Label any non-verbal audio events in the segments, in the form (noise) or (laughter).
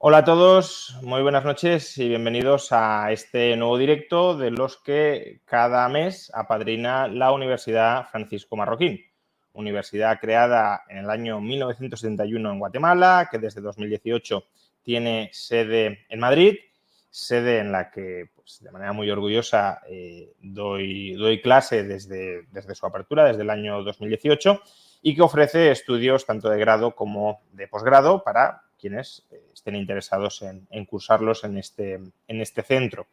Hola a todos, muy buenas noches y bienvenidos a este nuevo directo de los que cada mes apadrina la Universidad Francisco Marroquín. Universidad creada en el año 1971 en Guatemala, que desde 2018 tiene sede en Madrid, sede en la que pues, de manera muy orgullosa eh, doy, doy, clase desde, desde su apertura, desde el año 2018, y que ofrece estudios tanto de grado como de posgrado para quienes eh, estén interesados en, cursarlos en este, en este centro.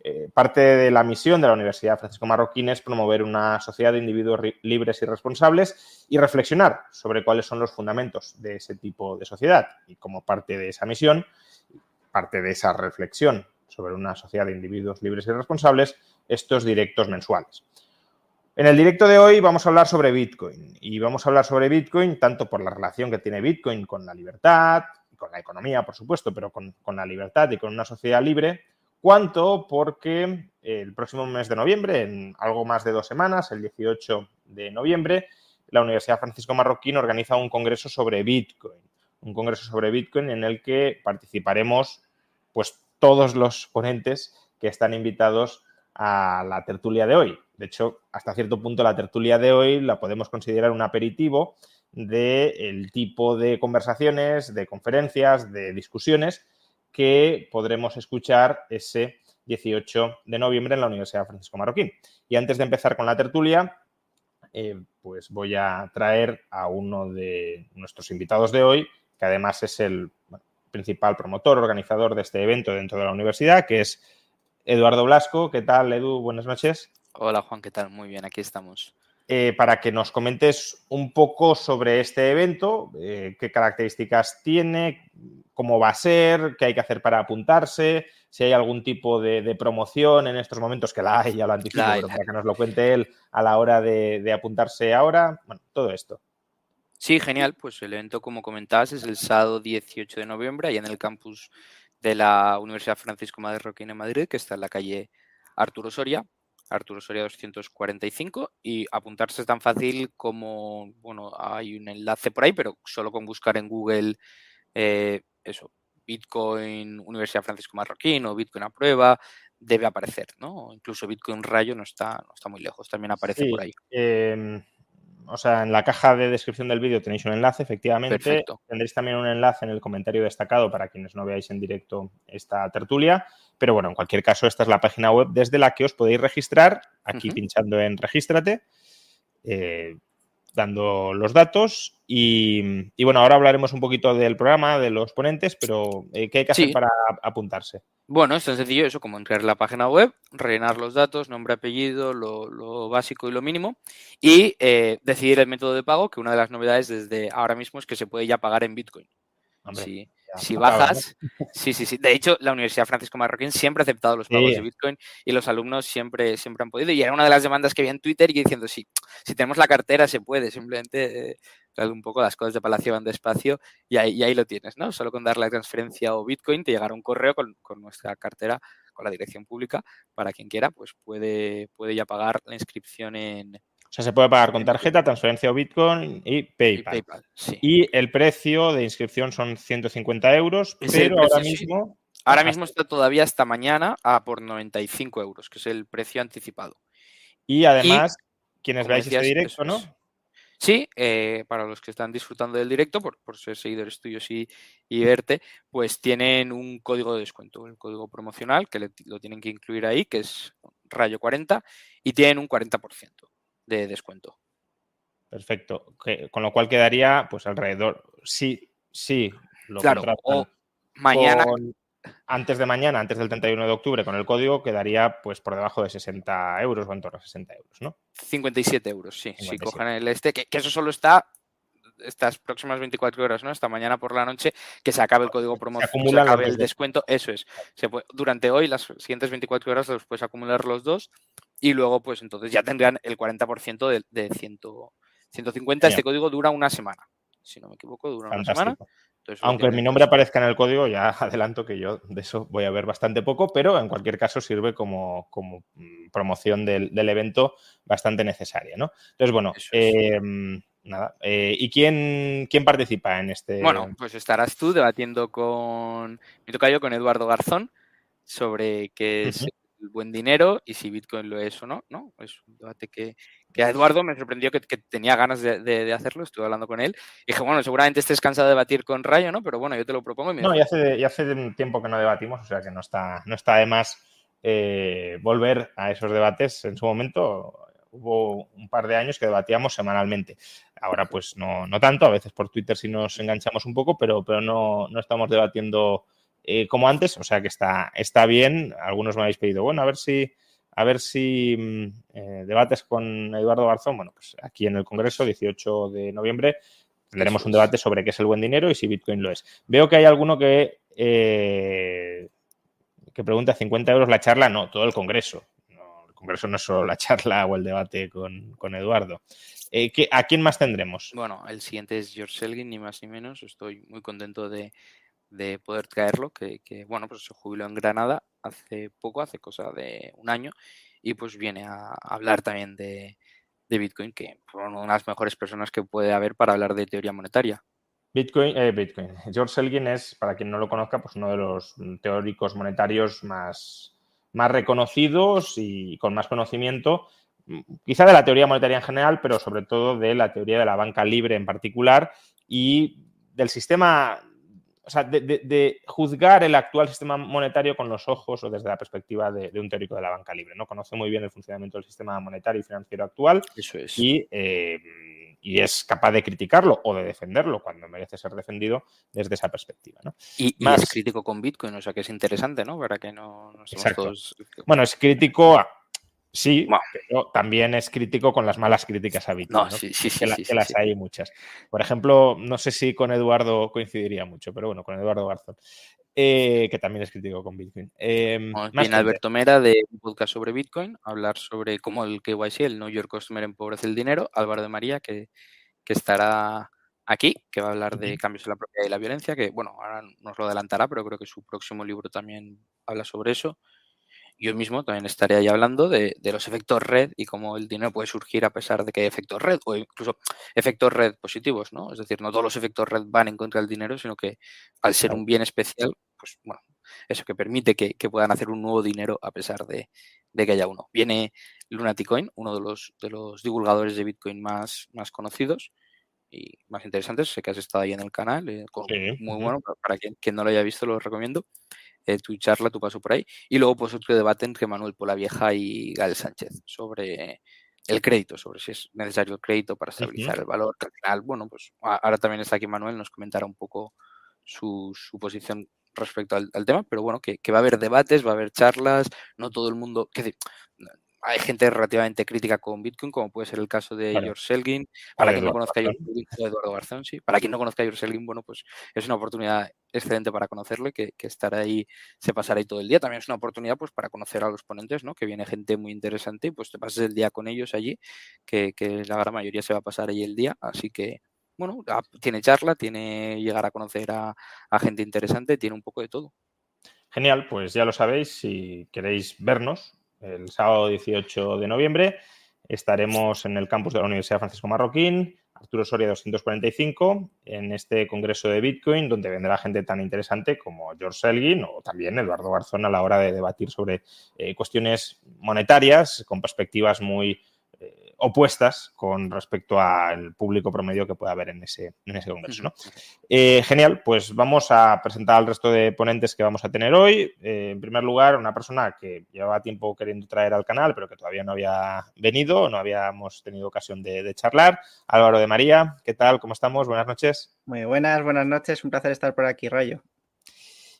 Eh, parte de la misión de la Universidad Francisco Marroquín es promover una sociedad de individuos libres y responsables y reflexionar sobre cuáles son los fundamentos de ese tipo de sociedad. Y como parte de esa misión, parte de esa reflexión sobre una sociedad de individuos libres y responsables, estos directos mensuales. En el directo de hoy vamos a hablar sobre Bitcoin y vamos a hablar sobre Bitcoin tanto por la relación que tiene Bitcoin con la libertad, con la economía, por supuesto, pero con, con la libertad y con una sociedad libre, cuanto porque el próximo mes de noviembre, en algo más de dos semanas, el 18 de noviembre, la Universidad Francisco Marroquín organiza un congreso sobre Bitcoin, un congreso sobre Bitcoin en el que participaremos pues todos los ponentes que están invitados a la tertulia de hoy. De hecho, hasta cierto punto la tertulia de hoy la podemos considerar un aperitivo del tipo de conversaciones, de conferencias, de discusiones que podremos escuchar ese 18 de noviembre en la Universidad Francisco Marroquín. Y antes de empezar con la tertulia, eh, pues voy a traer a uno de nuestros invitados de hoy, que además es el principal promotor, organizador de este evento dentro de la universidad, que es Eduardo Blasco. ¿Qué tal, Edu? Buenas noches. Hola, Juan, ¿qué tal? Muy bien, aquí estamos. Eh, para que nos comentes un poco sobre este evento, eh, qué características tiene, cómo va a ser, qué hay que hacer para apuntarse, si hay algún tipo de, de promoción en estos momentos, que la hay, ya lo anticipo, la pero para que nos lo cuente él a la hora de, de, apuntarse ahora, bueno, todo esto. Sí, genial, pues el evento, como comentabas, es el sábado 18 de noviembre, ahí en el campus de la Universidad Francisco Madrid Roquín en Madrid, que está en la calle Arturo Soria. Arturo Soria 245 y apuntarse es tan fácil como, bueno, hay un enlace por ahí, pero solo con buscar en Google eh, eso, Bitcoin Universidad Francisco Marroquín o Bitcoin a prueba, debe aparecer, ¿no? Incluso Bitcoin Rayo no está, no está muy lejos, también aparece sí, por ahí. Eh, o sea, en la caja de descripción del vídeo tenéis un enlace, efectivamente. Perfecto. Tendréis también un enlace en el comentario destacado para quienes no veáis en directo esta tertulia. Pero bueno, en cualquier caso, esta es la página web desde la que os podéis registrar, aquí uh -huh. pinchando en Regístrate, eh, dando los datos. Y, y, bueno, ahora hablaremos un poquito del programa, de los ponentes, pero eh, ¿qué hay que hacer sí. para apuntarse? Bueno, es tan sencillo eso como entrar en la página web, rellenar los datos, nombre, apellido, lo, lo básico y lo mínimo, y eh, decidir el método de pago, que una de las novedades desde ahora mismo es que se puede ya pagar en Bitcoin. Sí. Si bajas, sí, sí, sí. De hecho, la Universidad Francisco Marroquín siempre ha aceptado los pagos sí. de Bitcoin y los alumnos siempre, siempre han podido. Y era una de las demandas que había en Twitter y diciendo, sí, si tenemos la cartera se puede, simplemente eh, un poco las cosas de Palacio van despacio y ahí, y ahí, lo tienes, ¿no? Solo con dar la transferencia o Bitcoin te llegará un correo con, con, nuestra cartera, con la dirección pública, para quien quiera, pues puede, puede ya pagar la inscripción en, o sea, se puede pagar con tarjeta, transferencia o Bitcoin y PayPal. Y, PayPal, sí. y el precio de inscripción son 150 euros, es pero precio, ahora mismo... Sí. Ahora mismo está todavía hasta mañana a por 95 euros, que es el precio anticipado. Y además, y, quienes veáis este directo, ¿no? Sí, eh, para los que están disfrutando del directo, por, por ser seguidores tuyos y, y, verte, pues tienen un código de descuento, el código promocional, que le, lo tienen que incluir ahí, que es rayo 40, y tienen un 40% de descuento. Perfecto. Que, con lo cual quedaría, pues alrededor, sí, sí, lo claro, o mañana. Con, antes de mañana, antes del 31 de octubre, con el código, quedaría pues por debajo de 60 euros o en torno a 60 euros, ¿no? 57 euros, sí. 57. Si cojan el este, que, que, eso solo está estas próximas 24 horas, ¿no? Esta mañana por la noche, que se acabe el código promocional, se, acabe el descuento, eso es. Se puede, durante hoy, las siguientes 24 horas, los puedes acumular los dos y luego, pues entonces ya tendrían el 40% de, de 150. Este código dura una semana. Si no me equivoco, dura una semana. Aunque mi nombre aparezca en el código, ya (laughs) adelanto que yo de eso voy a ver bastante poco, pero en cualquier caso sirve como, como mm, promoción del, evento bastante necesaria, ¿no? Entonces, bueno, em, nada. Eh, ¿Y quién, quién participa en este? Bueno, pues estarás tú debatiendo con mi tocayo, con Eduardo Garzón, sobre qué es el buen dinero y si Bitcoin lo es o no, ¿no? Es un debate que, que a Eduardo me sorprendió que, tenía ganas de, hacerlo, estuve hablando con él. Y dije, bueno, seguramente estés cansado de debatir con Rayo, ¿no? Pero bueno, yo te lo propongo. no, ya hace, ya hace un tiempo que no debatimos, o sea que no está, no está de más eh, volver a esos debates. En su momento hubo un par de años que debatíamos semanalmente. Ahora pues no, no tanto, a veces por Twitter sí nos enganchamos un poco, pero, pero no, no estamos debatiendo eh, como antes, o sea que está, está bien. Algunos me habéis pedido, bueno, a ver si, a ver si mm, eh, debates con Eduardo Garzón. Bueno, pues aquí en el Congreso, 18 de noviembre, tendremos un debate sobre qué es el buen dinero y si Bitcoin lo es. Veo que hay alguno que, eh, que pregunta 50 euros la charla, no, todo el Congreso. el Congreso no es solo la charla o el debate con, con Eduardo. ¿A quién más tendremos? Bueno, el siguiente es George Selgin, ni más ni menos. Estoy muy contento de, de poder traerlo, que, bueno, pues se jubiló en Granada hace poco, hace cosa de un año, y pues viene a hablar también de, Bitcoin, que es una de las mejores personas que puede haber para hablar de teoría monetaria. Bitcoin, eh, Bitcoin. George Selgin es, para quien no lo conozca, pues uno de los teóricos monetarios más, más reconocidos y con más conocimiento, mm, quizá de la teoría monetaria en general, pero sobre todo de la teoría de la banca libre en particular y del sistema o sea, de, juzgar el actual sistema monetario con los ojos o desde la perspectiva de, un teórico de la banca libre. ¿no? Conoce muy bien el funcionamiento del sistema monetario y financiero actual Eso es. y, eh, y, es capaz de criticarlo o de defenderlo cuando merece ser defendido desde esa perspectiva. ¿no? Y, Más, es crítico con Bitcoin, o sea que es interesante, ¿no? Para que no, no todos... Bueno, es crítico a, Sí, pero también es crítico con las malas críticas a Bitcoin. No, sí, sí, que, que las hay muchas. Por ejemplo, no sé si con Eduardo coincidiría mucho, pero bueno, con Eduardo Garzón, eh, que también es crítico con Bitcoin. Eh, viene Alberto Mera de un podcast sobre Bitcoin, hablar sobre cómo el KYC, el New York Customer, empobrece el dinero. Álvaro de María, que, que estará aquí, que va a hablar de cambios en la propiedad y la violencia, que bueno, ahora nos lo adelantará, pero creo que su próximo libro también habla sobre eso yo mismo también estaré ahí hablando de, los efectos red y cómo el dinero puede surgir a pesar de que hay efectos red o incluso efectos red positivos, ¿no? Es decir, no todos los efectos red van en contra del dinero, sino que al ser un bien especial, pues bueno, eso que permite que, puedan hacer un nuevo dinero a pesar de, que haya uno. Viene Lunaticoin, uno de los, de los divulgadores de Bitcoin más, más conocidos y más interesantes. Sé que has estado ahí en el canal, eh, muy bueno, para quien, quien, no lo haya visto lo recomiendo eh, tu charla, tu paso por ahí. Y luego, pues otro debate entre Manuel Polavieja y Gal Sánchez sobre el crédito, sobre si es necesario el crédito para estabilizar el valor. al final, bueno, pues ahora también está aquí Manuel, nos comentará un poco su, su posición respecto al, tema, pero bueno, que, que, va a haber debates, va a haber charlas, no todo el mundo, que hay gente relativamente crítica con Bitcoin, como puede ser el caso de George Selgin. Para quien no conozca a Eduardo Garzón, sí. Para quien no conozca a George Selgin, bueno, pues es una oportunidad excelente para conocerle, que, que estar ahí, se pasará ahí todo el día. También es una oportunidad, pues, para conocer a los ponentes, ¿no? Que viene gente muy interesante y pues te pases el día con ellos allí, que, que la gran mayoría se va a pasar ahí el día. Así que, bueno, tiene charla, tiene llegar a conocer a, a gente interesante, tiene un poco de todo. Genial, pues ya lo sabéis, si queréis vernos, el sábado 18 de noviembre. Estaremos en el campus de la Universidad Francisco Marroquín, Arturo Soria 245, en este congreso de Bitcoin, donde vendrá gente tan interesante como George Selgin o también Eduardo Garzón a la hora de debatir sobre eh, cuestiones monetarias con perspectivas muy opuestas con respecto al público promedio que pueda haber en ese, en ese congreso. ¿no? Eh, genial, pues vamos a presentar al resto de ponentes que vamos a tener hoy. Eh, en primer lugar, una persona que llevaba tiempo queriendo traer al canal, pero que todavía no había venido, no habíamos tenido ocasión de, charlar. Álvaro de María, ¿qué tal? ¿Cómo estamos? Buenas noches. Muy buenas, buenas noches. Un placer estar por aquí, Rayo.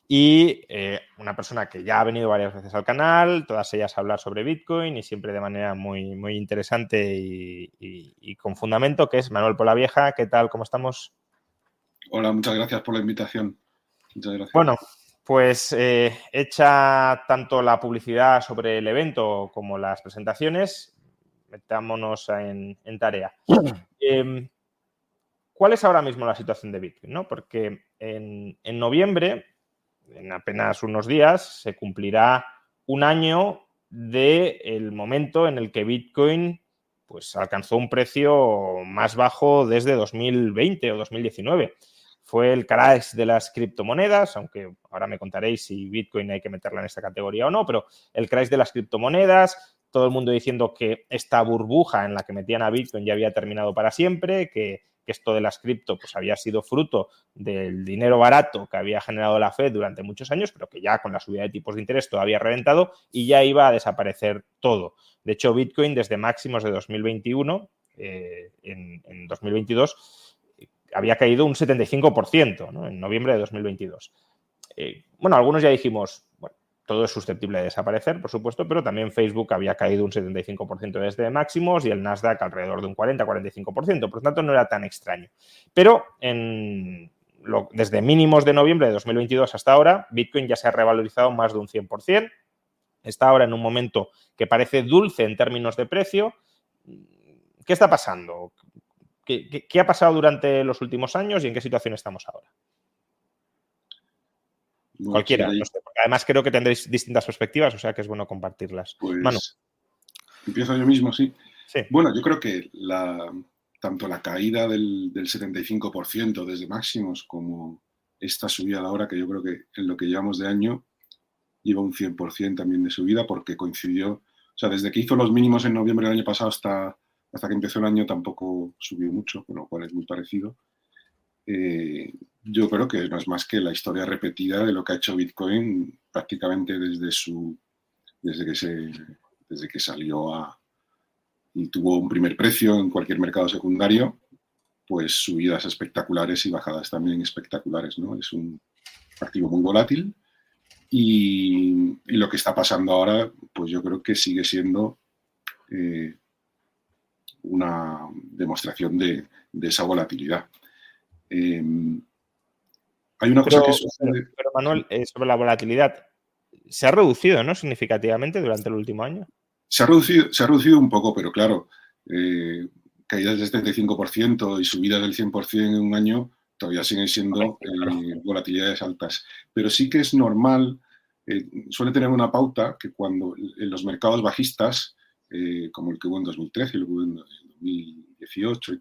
Y eh, una persona que ya ha venido varias veces al canal, todas ellas a hablar sobre Bitcoin y siempre de manera muy, muy interesante y, con fundamento, que es Manuel Polavieja. ¿Qué tal? ¿Cómo estamos? Hola, muchas gracias por la invitación. Muchas gracias. Bueno, pues eh, hecha tanto la publicidad sobre el evento como las presentaciones, metámonos en, tarea. (clears throat) Em, ¿Cuál es ahora mismo la situación de Bitcoin? ¿no? Porque en, en noviembre en apenas unos días se cumplirá un año del momento en el que Bitcoin pues, alcanzó un precio más bajo desde 2020 o 2019. Fue el crash de las criptomonedas, aunque ahora me contaréis si Bitcoin hay que meterla en esta categoría o no, pero el crash de las criptomonedas, todo el mundo diciendo que esta burbuja en la que metían a Bitcoin ya había terminado para siempre, que que esto de las cripto pues había sido fruto del dinero barato que había generado la Fed durante muchos años, pero que ya con la subida de tipos de interés todo había reventado y ya iba a desaparecer todo. De hecho, Bitcoin desde máximos de 2021, eh, en, 2022, había caído un 75% en noviembre de 2022. Eh, bueno, algunos ya dijimos, bueno, todo es susceptible de desaparecer, por supuesto, pero también Facebook había caído un 75% desde máximos y el Nasdaq alrededor de un 40-45%, por lo tanto no era tan extraño. Pero desde mínimos de noviembre de 2022 hasta ahora, Bitcoin ya se ha revalorizado más de un 100%, está ahora en un momento que parece dulce en términos de precio. ¿Qué está pasando? qué ha pasado durante los últimos años y en qué situación estamos ahora? Cualquiera, además creo que tendréis distintas perspectivas, o sea que es bueno compartirlas. Pues, Empiezo yo mismo, sí. Bueno, yo creo que la, tanto la caída del, 75% desde máximos como esta subida ahora, que yo creo que en lo que llevamos de año lleva un 100% también de subida porque coincidió, o sea, desde que hizo los mínimos en noviembre del año pasado hasta, hasta que empezó el año tampoco subió mucho, con lo cual es muy parecido. Eh, yo creo que no es más que la historia repetida de lo que ha hecho Bitcoin prácticamente desde su desde que se desde que salió a y tuvo un primer precio en cualquier mercado secundario, pues subidas espectaculares y bajadas también espectaculares, ¿no? Es un activo muy volátil y, lo que está pasando ahora, pues yo creo que sigue siendo eh, una demostración de, esa volatilidad. Em, hay una cosa que sucede... pero, Manuel, eh, sobre la volatilidad, ¿se ha reducido ¿no? significativamente durante el último año? Se ha reducido, se ha reducido un poco, pero claro, eh, caídas del 75% y subidas del 100% en un año todavía siguen siendo eh, volatilidades altas. Pero sí que es normal, suele tener una pauta que cuando en los mercados bajistas, como el que hubo en 2013 y el que hubo en 2018,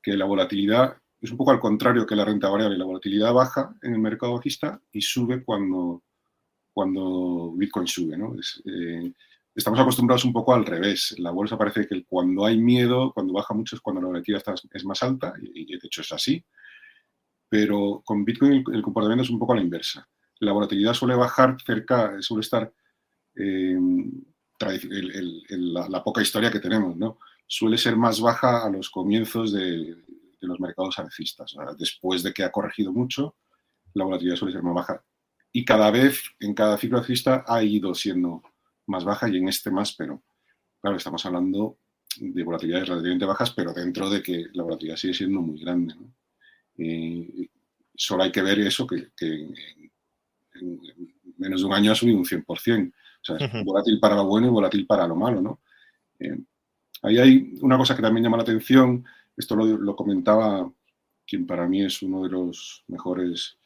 que la volatilidad es un poco al contrario que la renta variable. La volatilidad baja en el mercado bajista y sube cuando, cuando Bitcoin sube. Eh, estamos acostumbrados un poco al revés. La bolsa parece que cuando hay miedo, cuando baja mucho es cuando la volatilidad es más alta y, de hecho es así. Pero con Bitcoin el, comportamiento es un poco a la inversa. La volatilidad suele bajar cerca, suele estar eh, la, poca historia que tenemos, ¿no? Suele ser más baja a los comienzos de, de los mercados alcistas. Después de que ha corregido mucho, la volatilidad suele ser más baja. Y cada vez, en cada ciclo alcista, ha ido siendo más baja y en este más, pero claro, estamos hablando de volatilidades relativamente bajas, pero dentro de que la volatilidad sigue siendo muy grande. Eh, solo hay que ver eso, que, en, menos de un año ha subido un 100%. O sea, es volátil para lo bueno y volátil para lo malo, ¿no? Eh, ahí hay una cosa que también llama la atención, esto lo, comentaba quien para mí es uno de los mejores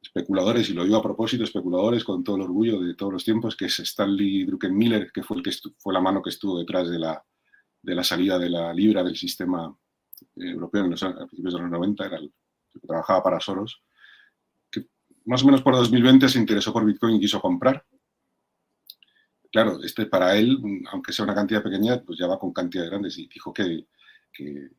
especuladores, y lo digo a propósito, especuladores con todo el orgullo de todos los tiempos, que es Stanley Druckenmiller, que fue, el que fue la mano que estuvo detrás de la, de la salida de la libra del sistema europeo en los, a principios de los 90, era el que trabajaba para Soros, que más o menos por 2020 se interesó por Bitcoin y quiso comprar. Claro, este para él, aunque sea una cantidad pequeña, pues ya va con cantidades grandes y dijo que que,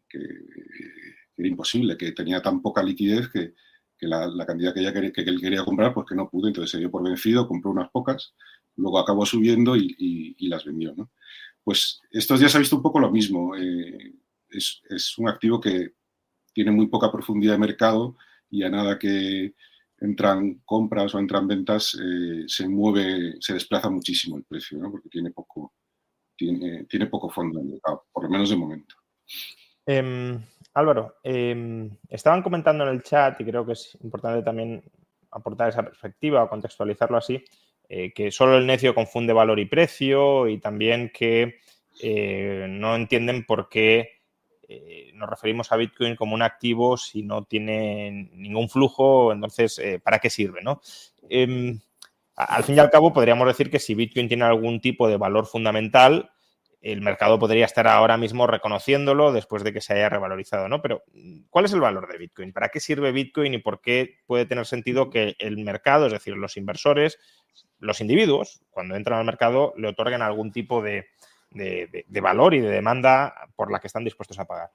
era imposible, que tenía tan poca liquidez que, la, cantidad que, ella quería, que, él quería comprar, pues que no pudo, entonces se dio por vencido, compró unas pocas, luego acabó subiendo y, las vendió. Pues estos días ha visto un poco lo mismo. Eh, es, un activo que tiene muy poca profundidad de mercado y a nada que entran compras o entran ventas, eh, se mueve, se desplaza muchísimo el precio, ¿no? porque tiene poco, tiene poco fondo en el mercado, por lo menos de momento. Em, Álvaro, em, estaban comentando en el chat, y creo que es importante también aportar esa perspectiva o contextualizarlo así, eh, que solo el necio confunde valor y precio y también que eh, no entienden por qué eh, nos referimos a Bitcoin como un activo si no tiene ningún flujo, entonces, ¿para qué sirve? Em, al fin y al cabo, podríamos decir que si Bitcoin tiene algún tipo de valor fundamental, el mercado podría estar ahora mismo reconociéndolo después de que se haya revalorizado, ¿no? Pero, ¿cuál es el valor de Bitcoin? ¿Para qué sirve Bitcoin y por qué puede tener sentido que el mercado, es decir, los inversores, los individuos, cuando entran al mercado, le otorguen algún tipo de, de valor y de demanda por la que están dispuestos a pagar?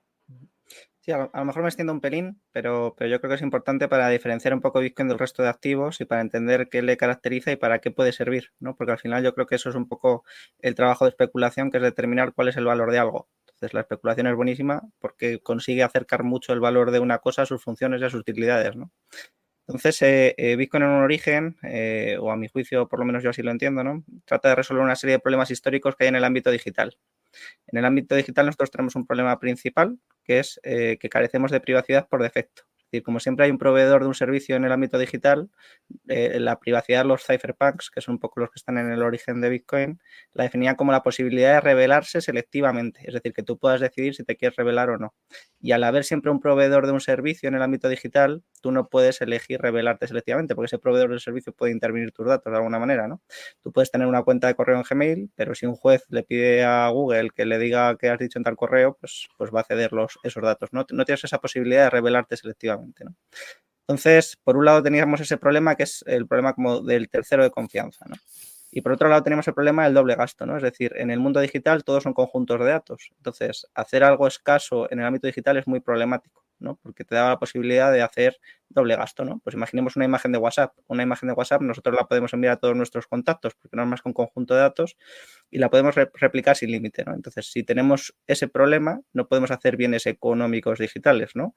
Sí, a lo mejor me extiendo un pelín, pero, pero yo creo que es importante para diferenciar un poco Bitcoin del resto de activos y para entender qué le caracteriza y para qué puede servir, ¿no? Porque al final yo creo que eso es un poco el trabajo de especulación, que es determinar cuál es el valor de algo. Entonces, la especulación es buenísima porque consigue acercar mucho el valor de una cosa a sus funciones y a sus utilidades, ¿no? Entonces, eh, eh, Bitcoin en un origen, eh, o a mi juicio, por lo menos yo así lo entiendo, ¿no? Trata de resolver una serie de problemas históricos que hay en el ámbito digital. En el ámbito digital nosotros tenemos un problema principal, que es eh, que carecemos de privacidad por defecto como siempre hay un proveedor de un servicio en el ámbito digital, eh, la privacidad de los cypherpunks, que son un poco los que están en el origen de Bitcoin, la definían como la posibilidad de revelarse selectivamente, es decir, que tú puedas decidir si te quieres revelar o no. Y al haber siempre un proveedor de un servicio en el ámbito digital, tú no puedes elegir revelarte selectivamente, porque ese proveedor del servicio puede intervenir tus datos de alguna manera, ¿no? Tú puedes tener una cuenta de correo en Gmail, pero si un juez le pide a Google que le diga que has dicho en tal correo, pues, pues va a ceder los, esos datos. No tienes esa posibilidad de revelarte selectivamente. Entonces, por un lado teníamos ese problema que es el problema como del tercero de confianza, Y por otro lado tenemos el problema del doble gasto, ¿no? Es decir, en el mundo digital todos son conjuntos de datos. Entonces, hacer algo escaso en el ámbito digital es muy problemático. Porque te da la posibilidad de hacer doble gasto, ¿no? Pues imaginemos una imagen de WhatsApp. Una imagen de WhatsApp nosotros la podemos enviar a todos nuestros contactos porque no es más que un conjunto de datos y la podemos replicar sin límite, ¿no? Entonces, si tenemos ese problema, no podemos hacer bienes económicos digitales, ¿no?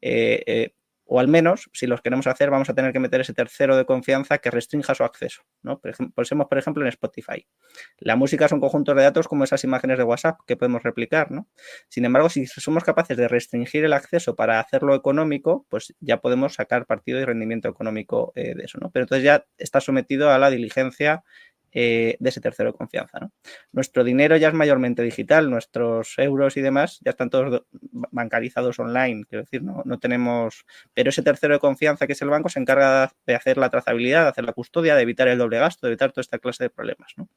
Eh, eh, o al menos, si los queremos hacer, vamos a tener que meter ese tercero de confianza que restrinja su acceso. ¿no? Por ejemplo, pensemos, por ejemplo, en Spotify. La música son conjuntos de datos como esas imágenes de WhatsApp que podemos replicar. ¿no? Sin embargo, si somos capaces de restringir el acceso para hacerlo económico, pues ya podemos sacar partido y rendimiento económico eh, de eso. Pero entonces ya está sometido a la diligencia eh, de ese tercero de confianza. Nuestro dinero ya es mayormente digital, nuestros euros y demás ya están todos bancarizados online, quiero decir, no, no tenemos, pero ese tercero de confianza que es el banco se encarga de hacer la trazabilidad, de hacer la custodia, de evitar el doble gasto, de evitar toda esta clase de problemas. ¿no?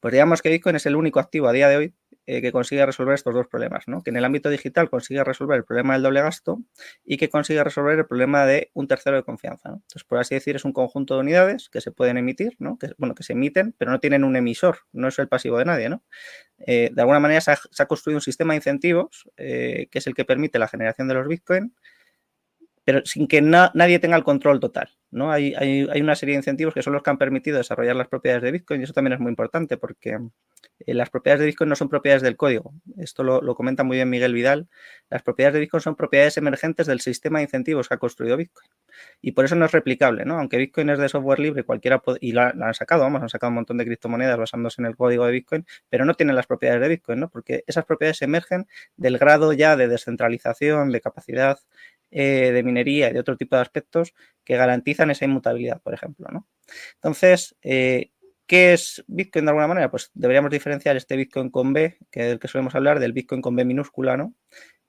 Pues digamos que Bitcoin es el único activo a día de hoy eh, que consigue resolver estos dos problemas, ¿no? Que en el ámbito digital consigue resolver el problema del doble gasto y que consigue resolver el problema de un tercero de confianza, Entonces, por así decir, es un conjunto de unidades que se pueden emitir, ¿no? Que, bueno, que se emiten, pero no tienen un emisor, no es el pasivo de nadie, ¿no? Eh, de alguna manera se ha, construido un sistema de incentivos eh, que es el que permite la generación de los Bitcoin pero sin que nadie tenga el control total. ¿no? Hay, hay, una serie de incentivos que son los que han permitido desarrollar las propiedades de Bitcoin y eso también es muy importante porque eh, las propiedades de Bitcoin no son propiedades del código. Esto lo, comenta muy bien Miguel Vidal. Las propiedades de Bitcoin son propiedades emergentes del sistema de incentivos que ha construido Bitcoin. Y por eso no es replicable, ¿no? Aunque Bitcoin es de software libre, cualquiera y la, han sacado, vamos, han sacado un montón de criptomonedas basándose en el código de Bitcoin, pero no tienen las propiedades de Bitcoin, ¿no? Porque esas propiedades emergen del grado ya de descentralización, de capacidad eh, de minería y de otro tipo de aspectos que garantizan esa inmutabilidad, por ejemplo. ¿no? Entonces, eh, ¿qué es Bitcoin de alguna manera? Pues deberíamos diferenciar este Bitcoin con B, que es el que solemos hablar, del Bitcoin con B minúscula, ¿no?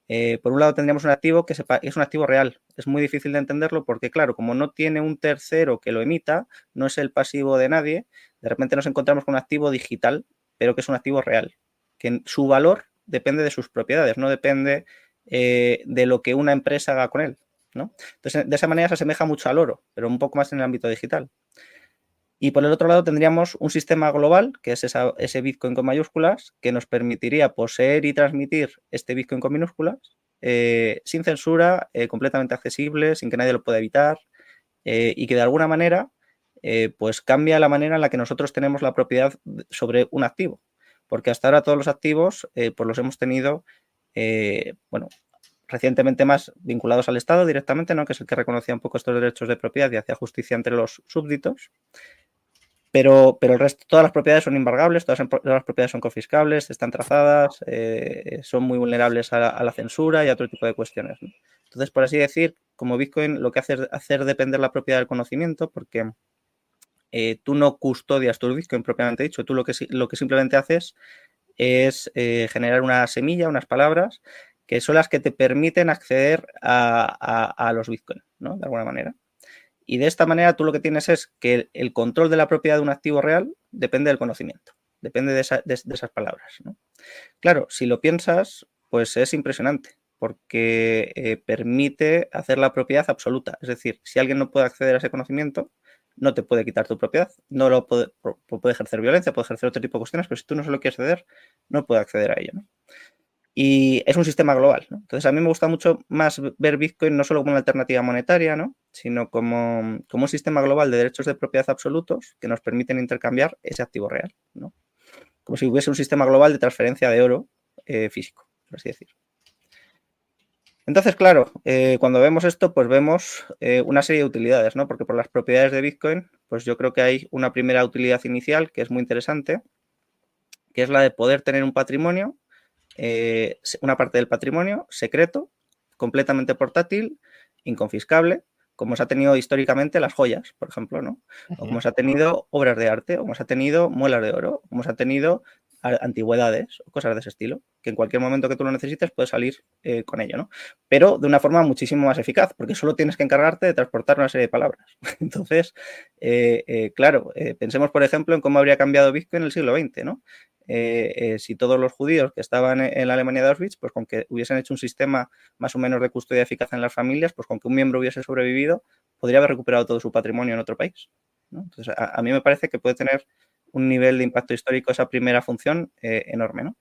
Eh, por un lado tendríamos un activo que es un activo real. Es muy difícil de entenderlo porque, claro, como no tiene un tercero que lo emita, no es el pasivo de nadie, de repente nos encontramos con un activo digital, pero que es un activo real, que su valor depende de sus propiedades, no depende eh, de lo que una empresa haga con él. ¿no? Entonces, de esa manera se asemeja mucho al oro, pero un poco más en el ámbito digital. Y por el otro lado tendríamos un sistema global, que es ese Bitcoin con mayúsculas, que nos permitiría poseer y transmitir este Bitcoin con minúsculas eh, sin censura, eh, completamente accesible, sin que nadie lo pueda evitar, y que de alguna manera pues cambia la manera en la que nosotros tenemos la propiedad sobre un activo. Porque hasta ahora todos los activos pues los hemos tenido eh, bueno, recientemente más vinculados al Estado directamente, ¿no? que es el que reconocía un poco estos derechos de propiedad y hacía justicia entre los súbditos. Pero, pero el resto, todas las propiedades son embargables, todas, las propiedades son confiscables, están trazadas, eh, son muy vulnerables a la, censura y a otro tipo de cuestiones. Entonces, por así decir, como Bitcoin lo que hace es hacer depender la propiedad del conocimiento, porque eh, tú no custodias tu Bitcoin propiamente dicho, tú lo que, lo que simplemente haces es eh, generar una semilla, unas palabras, que son las que te permiten acceder a, los Bitcoin, ¿no? De alguna manera. Y de esta manera tú lo que tienes es que el, control de la propiedad de un activo real depende del conocimiento, depende de, esas palabras. Claro, si lo piensas, pues es impresionante porque eh, permite hacer la propiedad absoluta. Es decir, si alguien no puede acceder a ese conocimiento, no te puede quitar tu propiedad, no lo puede, puede ejercer violencia, puede ejercer otro tipo de cuestiones, pero si tú no se lo quieres ceder, no puede acceder a ello. Y es un sistema global. Entonces, a mí me gusta mucho más ver Bitcoin no solo como una alternativa monetaria, ¿no? sino como, como, un sistema global de derechos de propiedad absolutos que nos permiten intercambiar ese activo real. ¿no? Como si hubiese un sistema global de transferencia de oro eh, físico, por así decir. Entonces, claro, eh, cuando vemos esto, pues vemos eh, una serie de utilidades, ¿no? Porque por las propiedades de Bitcoin, pues yo creo que hay una primera utilidad inicial que es muy interesante, que es la de poder tener un patrimonio eh, una parte del patrimonio secreto, completamente portátil, inconfiscable, como se ha tenido históricamente las joyas, por ejemplo, ¿no? O como se ha tenido obras de arte, o como se ha tenido muelas de oro, o como se ha tenido antigüedades o cosas de ese estilo, que en cualquier momento que tú lo necesites puedes salir eh, con ello, ¿no? Pero de una forma muchísimo más eficaz, porque solo tienes que encargarte de transportar una serie de palabras. (laughs) Entonces, eh, claro, pensemos, por ejemplo, en cómo habría cambiado Bitcoin en el siglo XX, ¿no? Eh, eh, si todos los judíos que estaban en la Alemania de Auschwitz, pues con que hubiesen hecho un sistema más o menos de custodia eficaz en las familias, pues con que un miembro hubiese sobrevivido, podría haber recuperado todo su patrimonio en otro país. Entonces, a, mí me parece que puede tener un nivel de impacto histórico esa primera función eh, enorme. ¿no?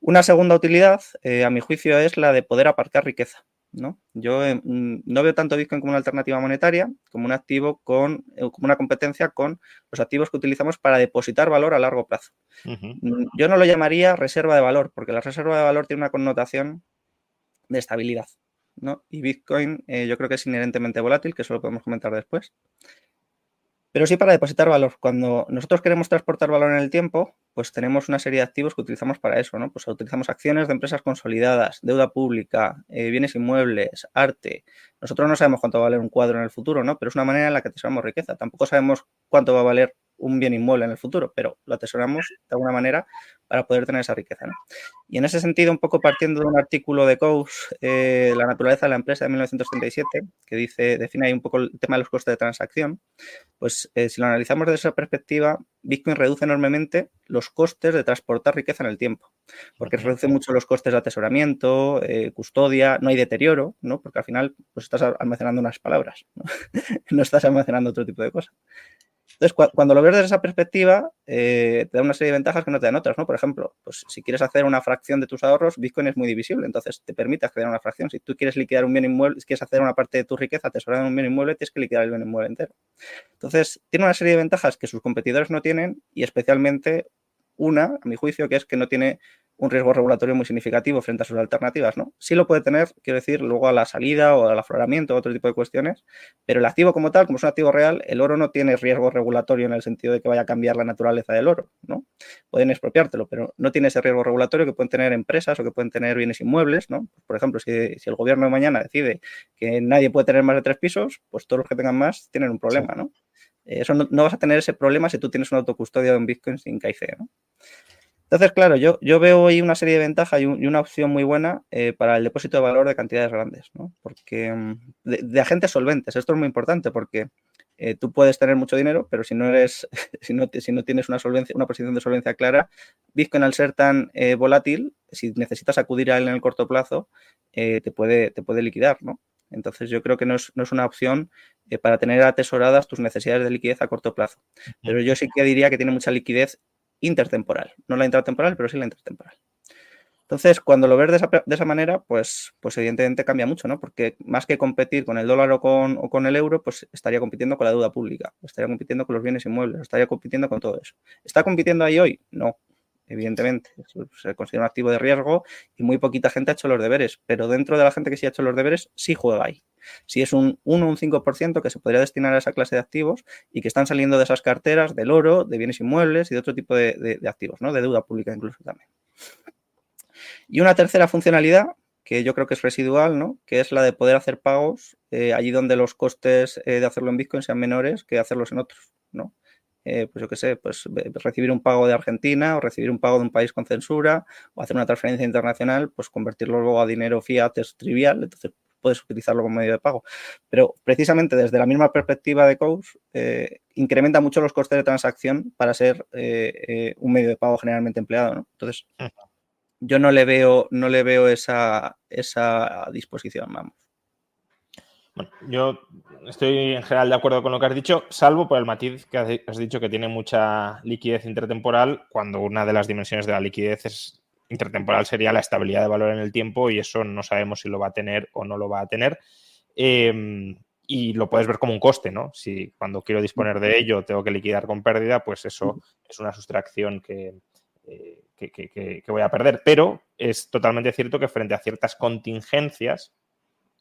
Una segunda utilidad, a mi juicio, es la de poder aparcar riqueza. ¿no? Yo eh, mm, no veo tanto Bitcoin como una alternativa monetaria, como un activo con, eh, como una competencia con los activos que utilizamos para depositar valor a largo plazo. Mm, yo no lo llamaría reserva de valor, porque la reserva de valor tiene una connotación de estabilidad, ¿no? Y Bitcoin eh, yo creo que es inherentemente volátil, que eso lo podemos comentar después pero sí para depositar valor. Cuando nosotros queremos transportar valor en el tiempo, pues tenemos una serie de activos que utilizamos para eso, ¿no? Pues utilizamos acciones de empresas consolidadas, deuda pública, eh, bienes inmuebles, arte. Nosotros no sabemos cuánto va a valer un cuadro en el futuro, ¿no? Pero es una manera en la que atesoramos riqueza. Tampoco sabemos cuánto va a valer un bien inmueble en el futuro, pero lo atesoramos de alguna manera para poder tener esa riqueza. Y en ese sentido, un poco partiendo de un artículo de Coase, eh, La naturaleza de la empresa de 1937, que dice, define ahí un poco el tema de los costes de transacción, pues eh, si lo analizamos desde esa perspectiva, Bitcoin reduce enormemente los costes de transportar riqueza en el tiempo, porque reduce mucho los costes de atesoramiento, eh, custodia, no hay deterioro, ¿no? porque al final pues estás almacenando unas palabras, ¿no? (laughs) no estás almacenando otro tipo de cosas. Entonces, cuando lo ves desde esa perspectiva, eh, te da una serie de ventajas que no te dan otras, ¿no? Por ejemplo, pues si quieres hacer una fracción de tus ahorros, Bitcoin es muy divisible, entonces te permite acceder a una fracción. Si tú quieres liquidar un bien inmueble, si quieres hacer una parte de tu riqueza tesorada en un bien inmueble, tienes que liquidar el bien inmueble entero. Entonces, tiene una serie de ventajas que sus competidores no tienen y especialmente una, a mi juicio, que es que no tiene un riesgo regulatorio muy significativo frente a sus alternativas, ¿no? Sí lo puede tener, quiero decir, luego a la salida o al afloramiento o otro tipo de cuestiones, pero el activo como tal, como es un activo real, el oro no tiene riesgo regulatorio en el sentido de que vaya a cambiar la naturaleza del oro, ¿no? Pueden expropiártelo, pero no tiene ese riesgo regulatorio que pueden tener empresas o que pueden tener bienes inmuebles, ¿no? Por ejemplo, si, el gobierno de mañana decide que nadie puede tener más de tres pisos, pues todos los que tengan más tienen un problema, ¿no? Eso no, vas a tener ese problema si tú tienes una autocustodia de un Bitcoin sin KIC, ¿no? Entonces, claro, yo, yo veo ahí una serie de ventajas y, una opción muy buena eh, para el depósito de valor de cantidades grandes, ¿no? Porque mm, de, agentes solventes, esto es muy importante porque eh, tú puedes tener mucho dinero, pero si no eres, (laughs) si no, si no tienes una solvencia, una posición de solvencia clara, Bitcoin al ser tan eh, volátil, si necesitas acudir a él en el corto plazo, te, puede, te puede liquidar, ¿no? Entonces yo creo que no es, no es una opción para tener atesoradas tus necesidades de liquidez a corto plazo. Pero yo sí que diría que tiene mucha liquidez intertemporal, no la intratemporal, pero sí la intertemporal. Entonces, cuando lo ves de esa, manera, pues, pues evidentemente cambia mucho, ¿no? Porque más que competir con el dólar o con, o con el euro, pues estaría compitiendo con la deuda pública, estaría compitiendo con los bienes inmuebles, estaría compitiendo con todo eso. ¿Está compitiendo ahí hoy? No. evidentemente. Se considera un activo de riesgo y muy poquita gente ha hecho los deberes, pero dentro de la gente que sí ha hecho los deberes, sí juega ahí. Si es un 1 o un 5% que se podría destinar a esa clase de activos y que están saliendo de esas carteras, del oro, de bienes inmuebles y de otro tipo de, activos, ¿no? De deuda pública incluso también. Y una tercera funcionalidad que yo creo que es residual, ¿no? que es la de poder hacer pagos eh, allí donde los costes eh, de hacerlo en Bitcoin sean menores que hacerlos en otros. ¿no? Eh, pues yo qué sé, pues recibir un pago de Argentina o recibir un pago de un país con censura o hacer una transferencia internacional, pues convertirlo luego a dinero fiat es trivial, entonces puedes utilizarlo como medio de pago. Pero precisamente desde la misma perspectiva de Coase, incrementa mucho los costes de transacción para ser un medio de pago generalmente empleado. ¿no? Entonces, yo no le veo, no le veo esa, esa disposición, vamos. Bueno, yo estoy en general de acuerdo con lo que has dicho, salvo por el matiz que has dicho que tiene mucha liquidez intertemporal, cuando una de las dimensiones de la liquidez es intertemporal sería la estabilidad de valor en el tiempo y eso no sabemos si lo va a tener o no lo va a tener. Em, y lo puedes ver como un coste, ¿no? Si cuando quiero disponer de ello tengo que liquidar con pérdida, pues eso es una sustracción que, eh, que, voy a perder. Pero es totalmente cierto que frente a ciertas contingencias,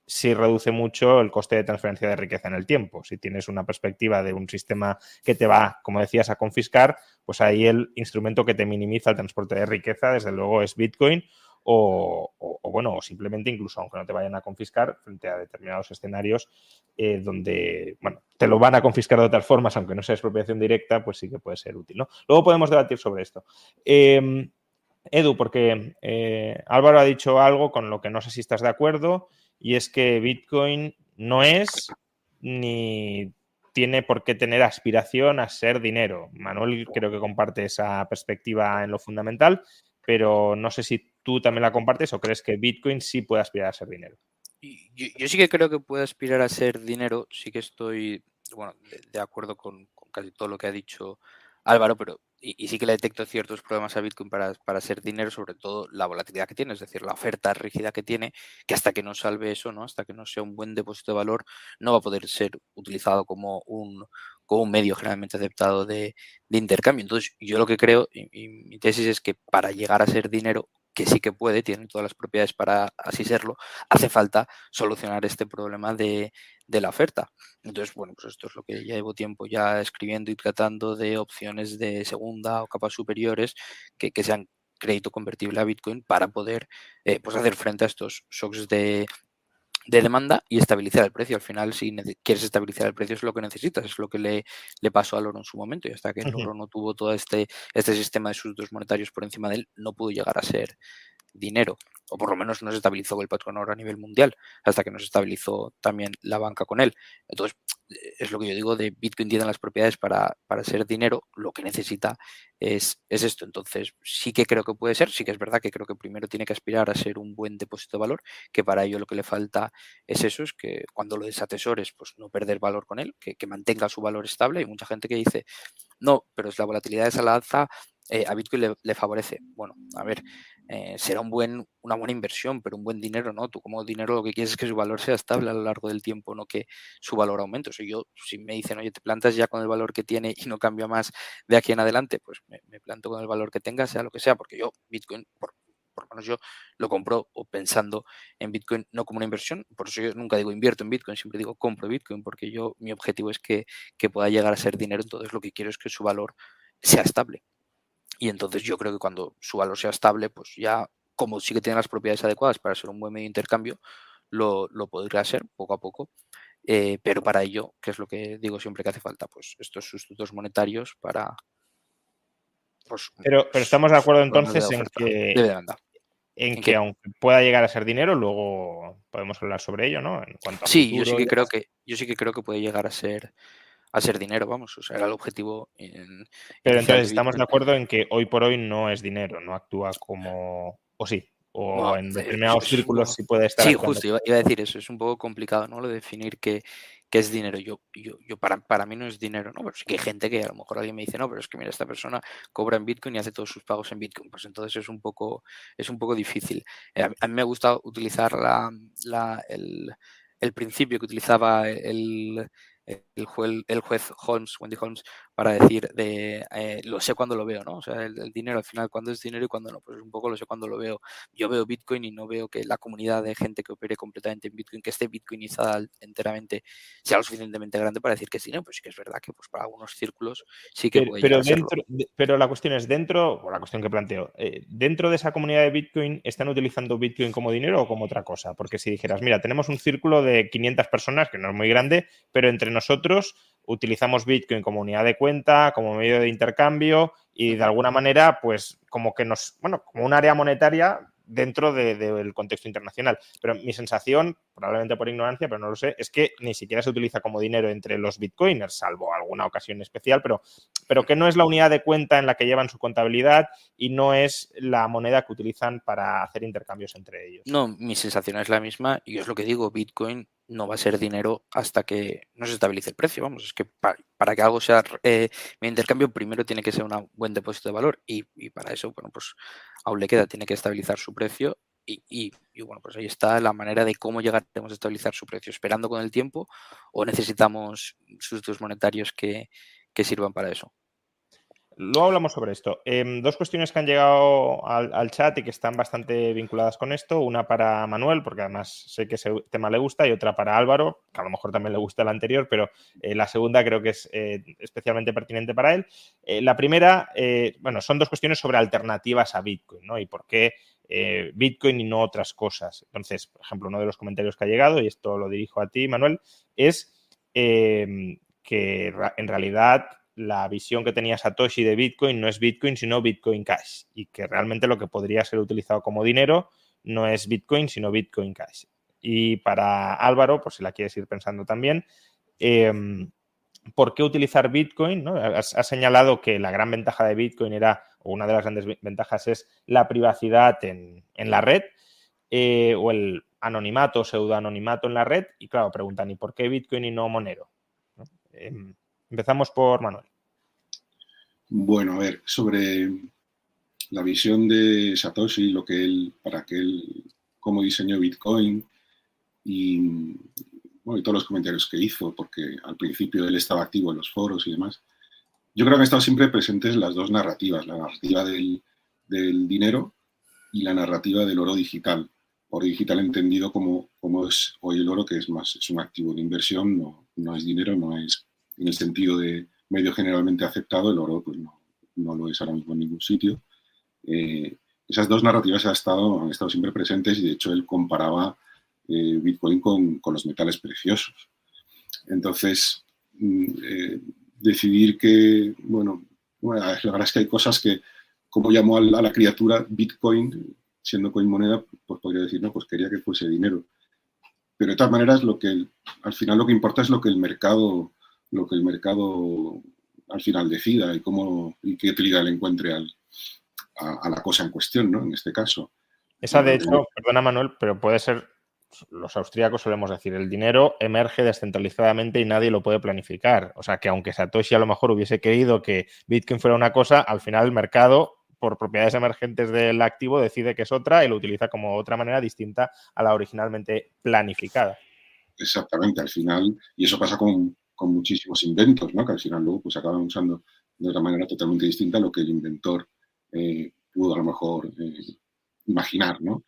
sí reduce mucho el coste de transferencia de riqueza en el tiempo. Si tienes una perspectiva de un sistema que te va, como decías, a confiscar, pues ahí el instrumento que te minimiza el transporte de riqueza, desde luego, es Bitcoin o, bueno, o simplemente incluso aunque no te vayan a confiscar frente a determinados escenarios eh, donde, bueno, te lo van a confiscar de otras formas, aunque no sea expropiación directa, pues sí que puede ser útil, ¿no? Luego podemos debatir sobre esto. Em, Edu, porque eh, Álvaro ha dicho algo con lo que no sé si estás de acuerdo, y es que Bitcoin no es ni tiene por qué tener aspiración a ser dinero. Manuel creo que comparte esa perspectiva en lo fundamental, pero no sé si tú también la compartes o crees que Bitcoin sí puede aspirar a ser dinero. Yo, sí que creo que puede aspirar a ser dinero, sí que estoy bueno, de, acuerdo con, casi todo lo que ha dicho Álvaro, pero y, sí que le detecto ciertos problemas a Bitcoin para, para, ser dinero, sobre todo la volatilidad que tiene, es decir, la oferta rígida que tiene, que hasta que no salve eso, ¿no? Hasta que no sea un buen depósito de valor, no va a poder ser utilizado como un, como un medio generalmente aceptado de, intercambio. Entonces, yo lo que creo, y, mi tesis es que para llegar a ser dinero, que sí que puede, tiene todas las propiedades para así serlo, hace falta solucionar este problema de, la oferta. Entonces, bueno, pues esto es lo que ya llevo tiempo ya escribiendo y tratando de opciones de segunda o capas superiores que, sean crédito convertible a Bitcoin para poder eh, pues hacer frente a estos shocks de, de demanda y estabilizar el precio. Al final, si quieres estabilizar el precio, es lo que necesitas, es lo que le, le pasó al oro en su momento. Y hasta que el oro no tuvo todo este, este sistema de sustitutos monetarios por encima de él, no pudo llegar a ser dinero, o por lo menos no se estabilizó el patrón a nivel mundial, hasta que no se estabilizó también la banca con él. Entonces, es lo que yo digo de Bitcoin tiene las propiedades para, para ser dinero, lo que necesita es, es, esto. Entonces, sí que creo que puede ser, sí que es verdad que creo que primero tiene que aspirar a ser un buen depósito de valor, que para ello lo que le falta es eso, es que cuando lo desatesores, pues no perder valor con él, que, que mantenga su valor estable. Hay mucha gente que dice, no, pero es la volatilidad es a la alza, eh, a Bitcoin le, favorece. Bueno, a ver, eh, será un buen, una buena inversión, pero un buen dinero, ¿no? Tú como dinero lo que quieres es que su valor sea estable a lo largo del tiempo, no que su valor aumente. O sea, yo, si me dicen, oye, te plantas ya con el valor que tiene y no cambia más de aquí en adelante, pues me, planto con el valor que tenga, sea lo que sea, porque yo, Bitcoin, por, por lo menos yo lo compro pensando en Bitcoin no como una inversión, por eso yo nunca digo invierto en Bitcoin, siempre digo compro Bitcoin, porque yo mi objetivo es que, que pueda llegar a ser dinero, entonces lo que quiero es que su valor sea estable. Y entonces yo creo que cuando su valor sea estable, pues ya como sí que tiene las propiedades adecuadas para ser un buen medio de intercambio, lo, lo podría ser poco a poco. Eh, pero para ello, que es lo que digo siempre que hace falta, pues estos sustitutos monetarios para... Pues, pero, pero estamos de acuerdo entonces en que, en, que, aunque pueda llegar a ser dinero, luego podemos hablar sobre ello, ¿no? En cuanto sí, yo sí que creo que yo sí que creo que puede llegar a ser a ser dinero, vamos, o sea, era el objetivo. Pero entonces estamos de acuerdo en que hoy por hoy no es dinero, no actúa como, o sí, o en determinados círculos sí puede estar. Sí, justo, iba, a decir eso, es un poco complicado, ¿no? Lo de definir qué, es dinero. Yo, yo, yo para, para mí no es dinero, ¿no? Pero sí que hay gente que a lo mejor alguien me dice, no, pero es que mira, esta persona cobra en Bitcoin y hace todos sus pagos en Bitcoin. Pues entonces es un poco, es un poco difícil. Eh, a, mí me ha gustado utilizar la, el, el principio que utilizaba el el, juez, Holmes, Wendy Holmes, para decir de eh, lo sé cuando lo veo, ¿no? O sea, el, dinero al final, cuando es dinero y cuando no, pues un poco lo sé cuando lo veo. Yo veo Bitcoin y no veo que la comunidad de gente que opere completamente en Bitcoin, que esté bitcoinizada enteramente, sea lo suficientemente grande para decir que sí, ¿no? Pues sí que es verdad que pues para algunos círculos sí que pero, puede pero, dentro, pero la cuestión es dentro, o la cuestión que planteo, eh, dentro de esa comunidad de Bitcoin, ¿están utilizando Bitcoin como dinero o como otra cosa? Porque si dijeras, mira, tenemos un círculo de 500 personas, que no es muy grande, pero entre nosotros utilizamos Bitcoin como unidad de cuenta, como medio de intercambio y de alguna manera, pues como que nos, bueno, como un área monetaria dentro del contexto internacional. Pero mi sensación, probablemente por ignorancia, pero no lo sé, es que ni siquiera se utiliza como dinero entre los bitcoiners, salvo alguna ocasión especial, pero, pero que no es la unidad de cuenta en la que llevan su contabilidad y no es la moneda que utilizan para hacer intercambios entre ellos. No, mi sensación es la misma y es lo que digo, Bitcoin no va a ser dinero hasta que no se estabilice el precio. Vamos, es que para, que algo sea eh, mi intercambio, primero tiene que ser un buen depósito de valor y, para eso, bueno, pues aún le queda, tiene que estabilizar su precio y, bueno, pues ahí está la manera de cómo llegaremos a estabilizar su precio, esperando con el tiempo o necesitamos sustitutos monetarios que sirvan para eso. Luego hablamos sobre esto. Em, dos cuestiones que han llegado al, chat y que están bastante vinculadas con esto. Una para Manuel, porque además sé que ese tema le gusta, y otra para Álvaro, que a lo mejor también le gusta el anterior, pero eh, la segunda creo que es eh, especialmente pertinente para él. Eh, la primera, bueno, son dos cuestiones sobre alternativas a Bitcoin, ¿no? Y por qué Bitcoin y no otras cosas. Entonces, por ejemplo, uno de los comentarios que ha llegado, y esto lo dirijo a ti, Manuel, es que en realidad la visión que tenía Satoshi de Bitcoin no es Bitcoin, sino Bitcoin Cash, y que realmente lo que podría ser utilizado como dinero no es Bitcoin, sino Bitcoin Cash. Y para Álvaro, por si la quieres ir pensando también, em, ¿por qué utilizar Bitcoin? ¿no? Has, señalado que la gran ventaja de Bitcoin era, o una de las grandes ventajas es la privacidad en, la red, eh, o el anonimato, pseudoanonimato en la red, y claro, preguntan, ¿y por qué Bitcoin y no Monero? Em, Empezamos por Manuel. Bueno, a ver, sobre la visión de Satoshi, lo que él, para que él, cómo diseñó Bitcoin y, todos los comentarios que hizo, porque al principio él estaba activo en los foros y demás. Yo creo que han estado siempre presentes las dos narrativas, la narrativa del, dinero y la narrativa del oro digital. Oro digital entendido como, como es hoy el oro, que es más, es un activo de inversión, no, no es dinero, no es en el sentido de medio generalmente aceptado, el oro pues no, no lo es ahora mismo en ningún sitio. Eh, esas dos narrativas han estado, han estado siempre presentes y de hecho él comparaba eh, Bitcoin con, con, los metales preciosos. Entonces, mm, eh, decidir que, bueno, la verdad es que hay cosas que, como llamó a la, a la, criatura Bitcoin, siendo coin moneda, pues podría decir, no, pues quería que fuese dinero. Pero de todas maneras, lo que, al final lo que importa es lo que el mercado lo que el mercado al final decida y cómo y qué utilidad le encuentre al, a, la cosa en cuestión, ¿no? En este caso. Esa, de hecho, perdona Manuel, pero puede ser, los austríacos solemos decir, el dinero emerge descentralizadamente y nadie lo puede planificar. O sea, que aunque Satoshi a lo mejor hubiese querido que Bitcoin fuera una cosa, al final el mercado, por propiedades emergentes del activo, decide que es otra y lo utiliza como otra manera distinta a la originalmente planificada. Exactamente, al final, y eso pasa con, con muchísimos inventos, ¿no? que al final luego pues, acaban usando de otra manera totalmente distinta a lo que el inventor eh, pudo a lo mejor eh, imaginar. ¿no?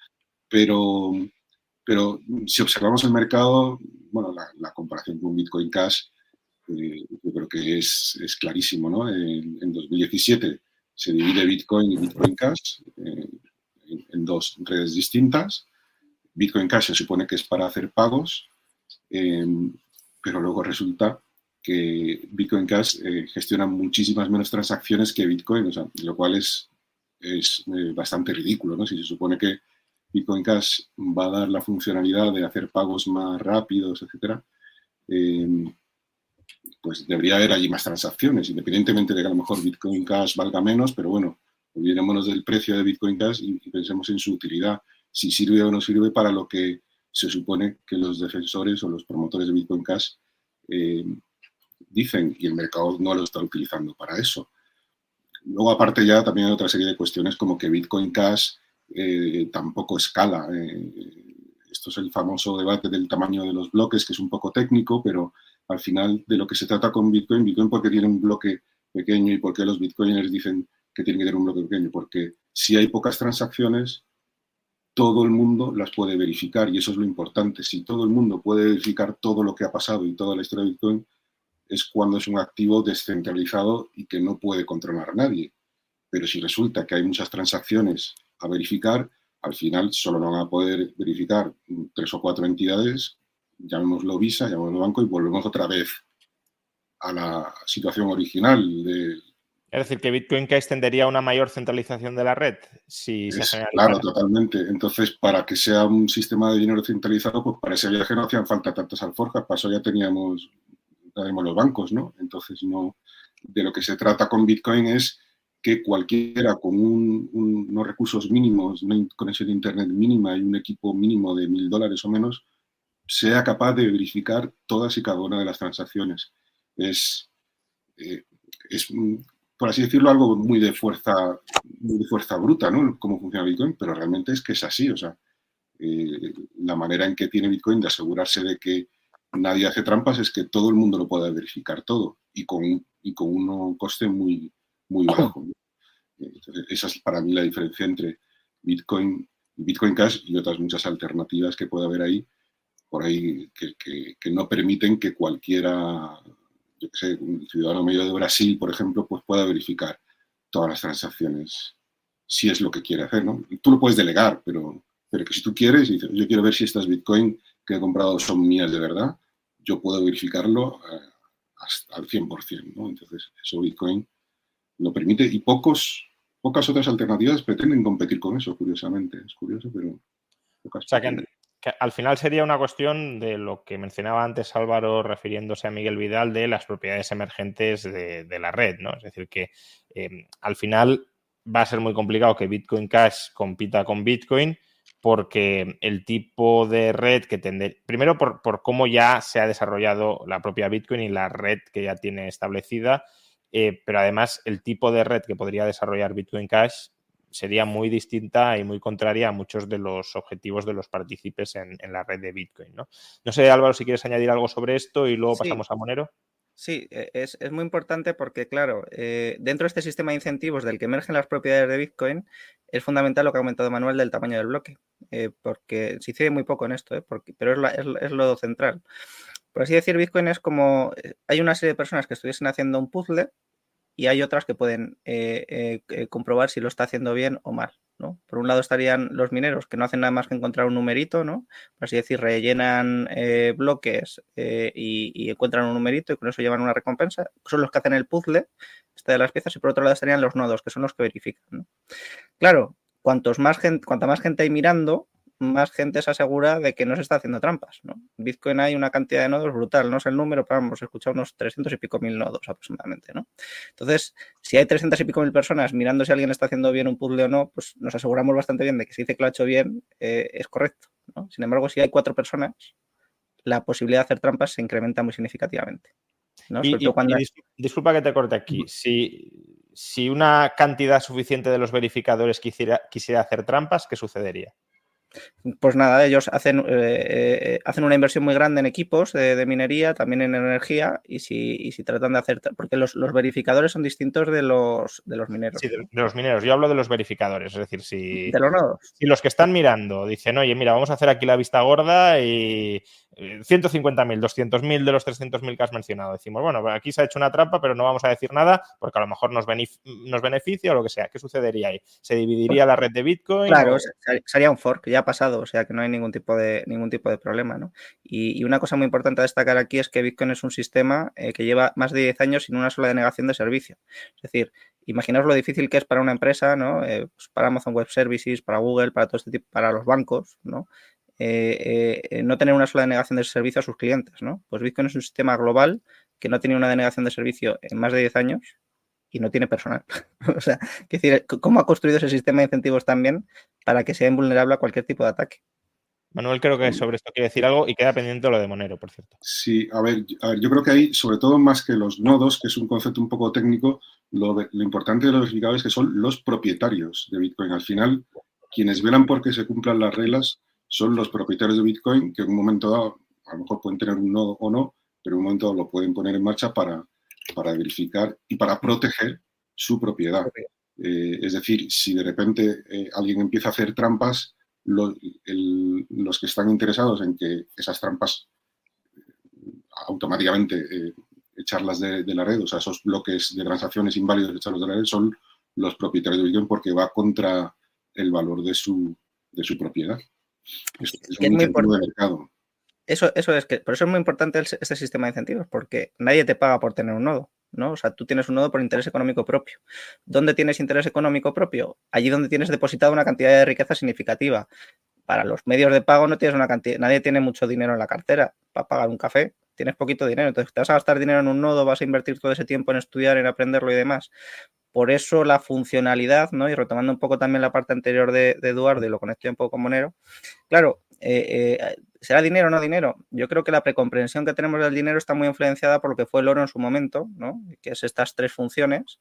Pero, pero si observamos el mercado, bueno, la, comparación con Bitcoin Cash, eh, yo creo que es, es clarísimo. ¿no? En, en, 2017 se divide Bitcoin y Bitcoin Cash en, en, dos redes distintas. Bitcoin Cash se supone que es para hacer pagos pero luego resulta que Bitcoin Cash eh, gestiona muchísimas menos transacciones que Bitcoin, lo cual es, es eh, bastante ridículo, ¿no? Si se supone que Bitcoin Cash va a dar la funcionalidad de hacer pagos más rápidos, etcétera, em, pues debería haber allí más transacciones, independientemente de que a lo mejor Bitcoin Cash valga menos, pero bueno, olvidémonos del precio de Bitcoin Cash y, y pensemos en su utilidad, si sirve o no sirve para lo que se supone que los defensores o los promotores de Bitcoin Cash eh, dicen y el mercado no lo está utilizando para eso. Luego, aparte ya también hay otra serie de cuestiones como que Bitcoin Cash eh, tampoco escala. Eh, esto es el famoso debate del tamaño de los bloques, que es un poco técnico, pero al final de lo que se trata con Bitcoin, Bitcoin porque tiene un bloque pequeño y porque los bitcoiners dicen que tiene que tener un bloque pequeño, porque si hay pocas transacciones, todo el mundo las puede verificar y eso es lo importante. Si todo el mundo puede verificar todo lo que ha pasado y toda la historia de Bitcoin, es cuando es un activo descentralizado y que no puede controlar a nadie. Pero si resulta que hay muchas transacciones a verificar, al final solo van a poder verificar tres o cuatro entidades, llamémoslo Visa, llamémoslo banco y volvemos otra vez a la situación original de, es decir, que Bitcoin Cash tendría a una mayor centralización de la red. Si se claro, totalmente. Entonces, para que sea un sistema de dinero centralizado, pues para ese viaje no hacían falta tantas alforjas. Para eso ya teníamos, teníamos los bancos, ¿no? Entonces, no, de lo que se trata con Bitcoin es que cualquiera con unos recursos mínimos, una conexión de Internet mínima y un equipo mínimo de mil dólares o menos, sea capaz de verificar todas y cada una de las transacciones. Es, eh, es por así decirlo, algo muy de fuerza, de fuerza bruta, ¿no? Cómo funciona Bitcoin, pero realmente es que es así, o sea, eh, la manera en que tiene Bitcoin de asegurarse de que nadie hace trampas es que todo el mundo lo pueda verificar todo y con, y con un coste muy, muy bajo. esa es para mí la diferencia entre Bitcoin, Bitcoin Cash y otras muchas alternativas que puede haber ahí, por ahí que, que no permiten que cualquiera yo sé, un ciudadano medio de Brasil, por ejemplo, pues pueda verificar todas las transacciones si es lo que quiere hacer, ¿no? Tú lo puedes delegar, pero, pero que si tú quieres, y yo quiero ver si estas Bitcoin que he comprado son mías de verdad, yo puedo verificarlo eh, hasta al 100%, ¿no? Entonces, eso Bitcoin lo permite y pocos, pocas otras alternativas pretenden competir con eso, curiosamente. Es curioso, pero pocas. O sea, que, al final sería una cuestión de lo que mencionaba antes Álvaro refiriéndose a Miguel Vidal de las propiedades emergentes de, la red, ¿no? Es decir, que em, al final va a ser muy complicado que Bitcoin Cash compita con Bitcoin porque el tipo de red que tendría, primero por, por, cómo ya se ha desarrollado la propia Bitcoin y la red que ya tiene establecida, eh, pero además el tipo de red que podría desarrollar Bitcoin Cash sería muy distinta y muy contraria a muchos de los objetivos de los partícipes en, la red de Bitcoin. ¿no? no sé, Álvaro, si quieres añadir algo sobre esto y luego pasamos a Monero. Sí, e, es, muy importante porque, claro, eh, dentro de este sistema de incentivos del que emergen las propiedades de Bitcoin, es fundamental lo que ha comentado Manuel del tamaño del bloque, eh, porque se incide muy poco en esto, eh, porque, pero es, es, lo central. Por así decir, Bitcoin es como, hay una serie de personas que estuviesen haciendo un puzzle y hay otras que pueden eh, eh, eh, comprobar si lo está haciendo bien o mal. ¿no? Por un lado estarían los mineros que no hacen nada más que encontrar un numerito, ¿no? Por así decir, rellenan bloques y, encuentran un numerito y con eso llevan una recompensa. Son los que hacen el puzzle este de las piezas y por otro lado estarían los nodos, que son los que verifican. Claro, cuantos más gente, cuanta más gente hay mirando, más gente se asegura de que no se está haciendo trampas. ¿no? En Bitcoin hay una cantidad de nodos brutal, no sé el número, pero hemos escuchado unos 300 y pico mil nodos aproximadamente. ¿no? Entonces, si hay 300 y pico mil personas mirando si alguien está haciendo bien un puzzle o no, pues nos aseguramos bastante bien de que si dice que lo ha hecho bien, eh, es correcto. ¿no? Sin embargo, si hay cuatro personas, la posibilidad de hacer trampas se incrementa muy significativamente. disculpa que te corte aquí. Si, si una cantidad suficiente de los verificadores quisiera, quisiera hacer trampas, ¿qué sucedería? Pues nada, ellos hacen, eh, eh, hacen una inversión muy grande en equipos de, minería, también en energía, y si, si tratan de hacer, porque los, verificadores son distintos de los, de los mineros. Sí, de, los mineros. Yo hablo de los verificadores, es decir, si, de los nodos. si los que están mirando dicen, oye, mira, vamos a hacer aquí la vista gorda y 150.000, 200.000 de los 300.000 que has mencionado. Decimos, bueno, aquí se ha hecho una trampa, pero no vamos a decir nada porque a lo mejor nos, nos beneficia o lo que sea. ¿Qué sucedería ahí? ¿Se dividiría la red de Bitcoin? Claro, sería un fork, ya ha pasado, o sea que no hay ningún tipo de, ningún tipo de problema. ¿no? Y, una cosa muy importante a destacar aquí es que Bitcoin es un sistema eh, que lleva más de 10 años sin una sola denegación de servicio. Es decir, imaginaos lo difícil que es para una empresa, ¿no? Eh, pues para Amazon Web Services, para Google, para todo este tipo, para los bancos, ¿no? Eh, eh, no tener una sola denegación de servicio a sus clientes, ¿no? Pues Bitcoin es un sistema global que no tiene una denegación de servicio en más de 10 años y no tiene personal. (laughs) o sea, decir, ¿cómo ha construido ese sistema de incentivos también para que sea invulnerable a cualquier tipo de ataque? Manuel creo que sobre esto quiere decir algo y queda pendiente lo de Monero, por cierto. Sí, a ver, yo creo que hay, sobre todo más que los nodos, que es un concepto un poco técnico, lo, lo importante de los verificadores es que son los propietarios de Bitcoin. Al final, quienes velan porque se cumplan las reglas son los propietarios de Bitcoin que en un momento dado a lo mejor pueden tener un nodo o no, pero en un momento lo pueden poner en marcha para, para verificar y para proteger su propiedad. Eh, es decir, si de repente eh, alguien empieza a hacer trampas, los que están interesados en que esas trampas automáticamente echarlas de, la red, o sea, esos bloques de transacciones inválidos echarlos de la red, son los propietarios de Bitcoin porque va contra el valor de su, de su propiedad. Es, es, muy importante. mercado. Eso, eso es que, por eso es muy importante este sistema de incentivos, porque nadie te paga por tener un nodo. ¿no? O sea, tú tienes un nodo por interés económico propio. ¿Dónde tienes interés económico propio? Allí donde tienes depositado una cantidad de riqueza significativa. Para los medios de pago no tienes una cantidad, nadie tiene mucho dinero en la cartera para pagar un café, tienes poquito dinero. Entonces, te vas a gastar dinero en un nodo, vas a invertir todo ese tiempo en estudiar, en aprenderlo y demás. Por eso la funcionalidad, ¿no? Y retomando un poco también la parte anterior de, Eduardo y lo conecté un poco con Monero. Claro, eh, eh, ¿será dinero o no dinero? Yo creo que la precomprensión que tenemos del dinero está muy influenciada por lo que fue el oro en su momento, ¿no? Que es estas tres funciones.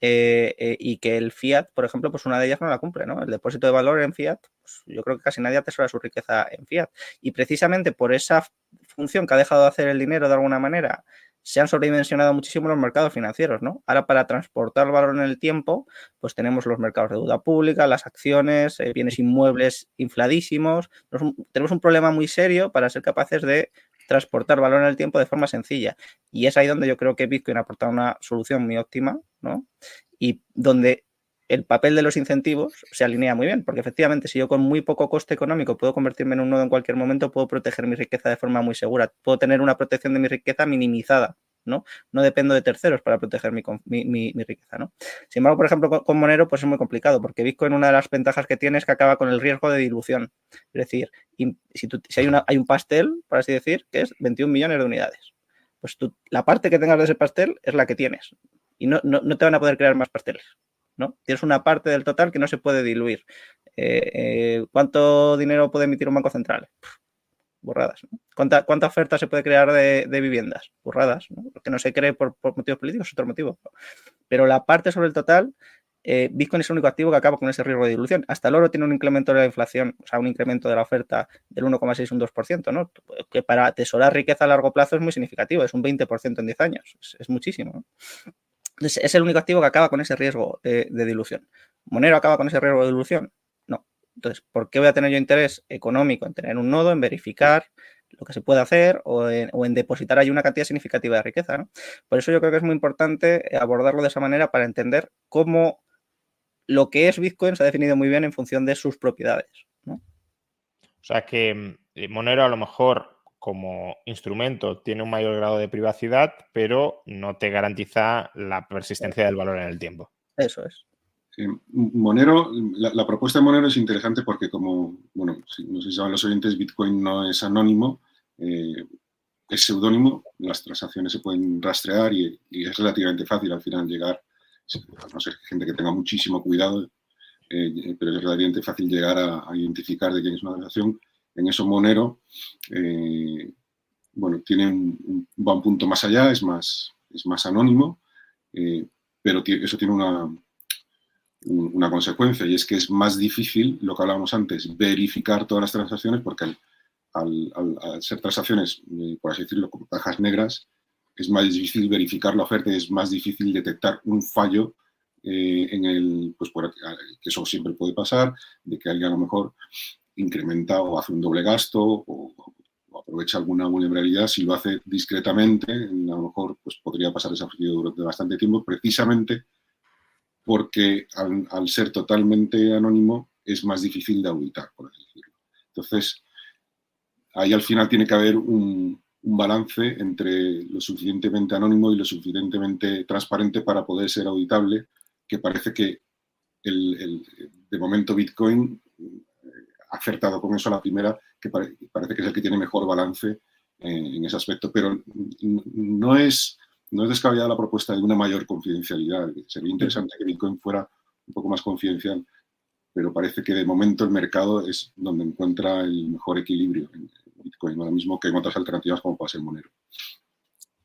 Eh, y que el fiat, por ejemplo, pues una de ellas no la cumple, ¿no? El depósito de valor en fiat, pues yo creo que casi nadie atesora su riqueza en fiat. Y precisamente por esa función que ha dejado de hacer el dinero de alguna manera se han sobredimensionado muchísimo los mercados financieros, ¿no? Ahora para transportar valor en el tiempo, pues tenemos los mercados de deuda pública, las acciones, eh, bienes inmuebles infladísimos. tenemos un problema muy serio para ser capaces de transportar valor en el tiempo de forma sencilla. Y es ahí donde yo creo que Bitcoin ha aportado una solución muy óptima, ¿no? Y donde el papel de los incentivos se alinea muy bien, porque efectivamente si yo con muy poco coste económico puedo convertirme en un nodo en cualquier momento, puedo proteger mi riqueza de forma muy segura, puedo tener una protección de mi riqueza minimizada, ¿no? No dependo de terceros para proteger mi, riqueza, ¿no? Sin embargo, por ejemplo, con, Monero pues es muy complicado, porque Bitcoin una de las ventajas que tiene es que acaba con el riesgo de dilución. Es decir, si, si hay, una, hay un pastel, por así decir, que es 21 millones de unidades, pues tú, la parte que tengas de ese pastel es la que tienes y no, no te van a poder crear más pasteles. ¿no? Tienes una parte del total que no se puede diluir. Eh, eh, ¿Cuánto dinero puede emitir un banco central? Borradas. ¿Cuánta, ¿Cuánta, oferta se puede crear de, viviendas? Burradas. ¿no? que no se cree por, motivos políticos es otro motivo. Pero la parte sobre el total, eh, Bitcoin es el único activo que acaba con ese riesgo de dilución. Hasta el oro tiene un incremento de la inflación, o sea, un incremento de la oferta del 1,6 un 2%, ¿no? Que para atesorar riqueza a largo plazo es muy significativo, es un 20% en 10 años, es, muchísimo. ¿no? es el único activo que acaba con ese riesgo eh, de dilución. ¿Monero acaba con ese riesgo de dilución? Entonces, ¿por qué voy a tener yo interés económico en tener un nodo, en verificar lo que se puede hacer o en, depositar ahí una cantidad significativa de riqueza? Por eso yo creo que es muy importante abordarlo de esa manera para entender cómo lo que es Bitcoin se ha definido muy bien en función de sus propiedades. O sea que mm, Monero a lo mejor como instrumento tiene un mayor grado de privacidad, pero no te garantiza la persistencia del valor en el tiempo. Eso es. Monero, la, propuesta de Monero es interesante porque como, bueno, no sé si saben los oyentes, Bitcoin no es anónimo, eh, es seudónimo, las transacciones se pueden rastrear y, es relativamente fácil al final llegar, no ser gente que tenga muchísimo cuidado, eh, pero es relativamente fácil llegar a, identificar de quién es una transacción. En eso Monero, eh, bueno, tiene un, va un punto más allá, es más, es más anónimo, eh, pero eso tiene una, una consecuencia y es que es más difícil, lo que hablábamos antes, verificar todas las transacciones porque al, ser transacciones, eh, por así decirlo, con cajas negras, es más difícil verificar la oferta y es más difícil detectar un fallo en el, pues por, que eso siempre puede pasar, de que alguien a lo mejor incrementa o hace un doble gasto o, aprovecha alguna vulnerabilidad. Si lo hace discretamente, a lo mejor pues, podría pasar desapercibido durante bastante tiempo, precisamente porque al, ser totalmente anónimo es más difícil de auditar, por así decirlo. Entonces, ahí al final tiene que haber un, balance entre lo suficientemente anónimo y lo suficientemente transparente para poder ser auditable, que parece que el, de momento Bitcoin acertado con eso a la primera, que parece que es el que tiene mejor balance eh, en ese aspecto, pero no es, no es descabellada la propuesta de una mayor confidencialidad. Sería interesante que Bitcoin fuera un poco más confidencial, pero parece que de momento el mercado es donde encuentra el mejor equilibrio en Bitcoin, ahora mismo que en otras alternativas como puede ser Monero.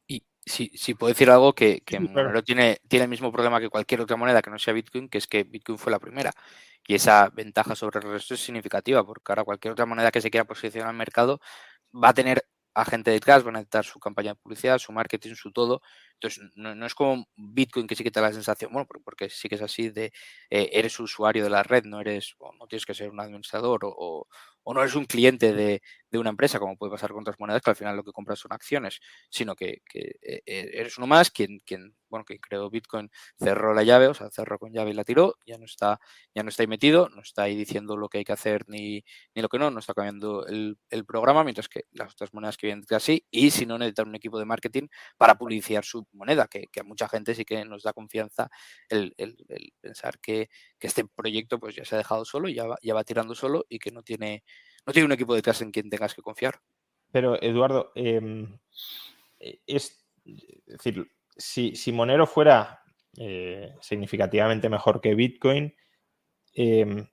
Y si, si puedo decir algo que, que Monero tiene, tiene el mismo problema que cualquier otra moneda que no sea Bitcoin, que es que Bitcoin fue la primera. Y esa ventaja sobre el resto es significativa, porque ahora cualquier otra moneda que se quiera posicionar al mercado va a tener agente detrás, van a necesitar su campaña de publicidad, su marketing, su todo. Entonces, no, es como Bitcoin que sí que te da la sensación, bueno, porque sí que es así de eh, eres usuario de la red, no eres, no tienes que ser un administrador o, o no eres un cliente de, una empresa, como puede pasar con otras monedas, que al final lo que compras son acciones, sino que, eh, eh, eres uno más quien, quien, bueno, que creó Bitcoin, cerró la llave, o sea, cerró con llave y la tiró, ya no está, ya no está ahí metido, no está ahí diciendo lo que hay que hacer ni, ni lo que no, no está cambiando el, programa, mientras que las otras monedas que vienen así, y si no necesitan un equipo de marketing para publicitar su moneda, que, a mucha gente sí que nos da confianza el, pensar que, este proyecto pues ya se ha dejado solo, ya ya va tirando solo y que no tiene no tiene un equipo detrás en quien tengas que confiar. Pero, Eduardo, em, e, es, decir, si, Monero fuera eh, significativamente mejor que Bitcoin, em,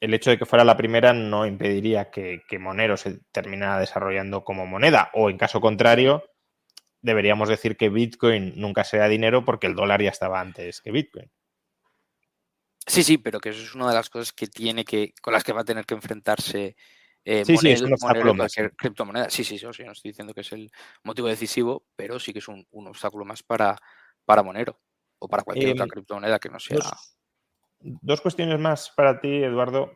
el hecho de que fuera la primera no impediría que, Monero se terminara desarrollando como moneda. O en caso contrario, deberíamos decir que Bitcoin nunca sea dinero porque el dólar ya estaba antes que Bitcoin. Sí, sí, pero que eso es una de las cosas que tiene que, con las que va a tener que enfrentarse eh, sí, sí, un obstáculo más. Criptomoneda. Sí, sí, sí, no estoy diciendo que es el motivo decisivo, pero sí que es un, obstáculo más para, para Monero o para cualquier otra em, criptomoneda que no sea. Dos, cuestiones más para ti, Eduardo.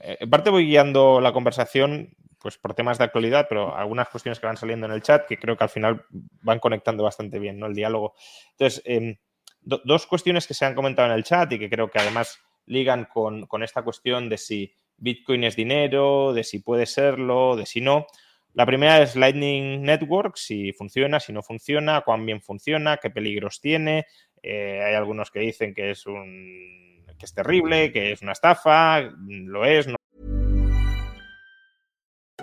Eh, en parte voy guiando la conversación pues por temas de actualidad, pero algunas cuestiones que van saliendo en el chat que creo que al final van conectando bastante bien, ¿no? El diálogo. Entonces, em, dos cuestiones que se han comentado en el chat y que creo que además ligan con, con esta cuestión de si Bitcoin es dinero, de si puede serlo, de si no. La primera es Lightning Network, si funciona, si no funciona, cuán bien funciona, qué peligros tiene. Eh, hay algunos que dicen que es un que es terrible, que es una estafa, lo es. No.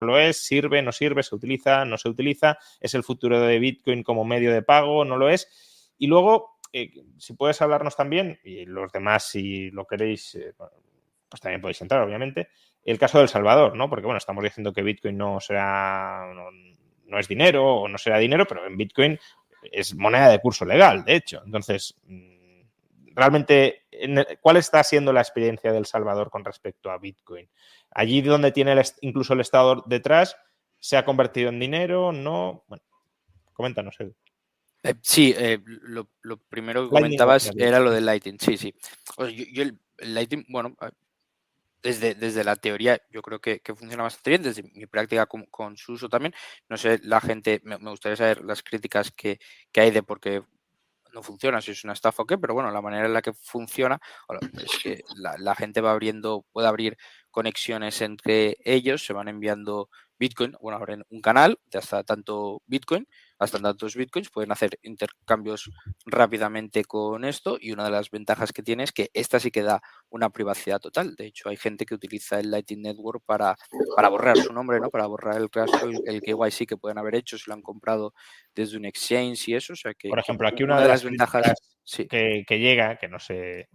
Lo es, sirve, no sirve, se utiliza, no se utiliza, es el futuro de Bitcoin como medio de pago, no lo es. Y luego, eh, si puedes hablarnos también, y los demás, si lo queréis, eh, pues también podéis entrar, obviamente. El caso del Salvador, ¿no? Porque, bueno, estamos diciendo que Bitcoin no será, no, es dinero o no será dinero, pero en Bitcoin es moneda de curso legal, de hecho. Entonces, mm, realmente, ¿cuál está siendo la experiencia del Salvador con respecto a Bitcoin? Allí donde tiene incluso el Estado detrás, ¿se ha convertido en dinero? ¿No? Bueno, coméntanos, Edu. Eh, sí, eh, lo, primero que comentabas era lo del Lightning. Sí, sí. yo, el Lightning, bueno, desde, la teoría yo creo que, funciona bastante bien, desde mi práctica con, su uso también. No sé, la gente, me, gustaría saber las críticas que, hay de por qué no funciona, si es una estafa o qué, pero bueno, la manera en la que funciona es que la, la gente va abriendo, puede abrir conexiones entre ellos, se van enviando Bitcoin, bueno, abren un canal de hasta tanto Bitcoin, hasta tantos Bitcoins, pueden hacer intercambios rápidamente con esto y una de las ventajas que tiene es que esta sí que da una privacidad total. De hecho, hay gente que utiliza el Lightning Network para, para borrar su nombre, ¿no? Para borrar el rastro, el KYC que pueden haber hecho si lo han comprado desde un exchange y eso. O sea que, Por ejemplo, aquí una, de, las ventajas que, que llega, que no sé,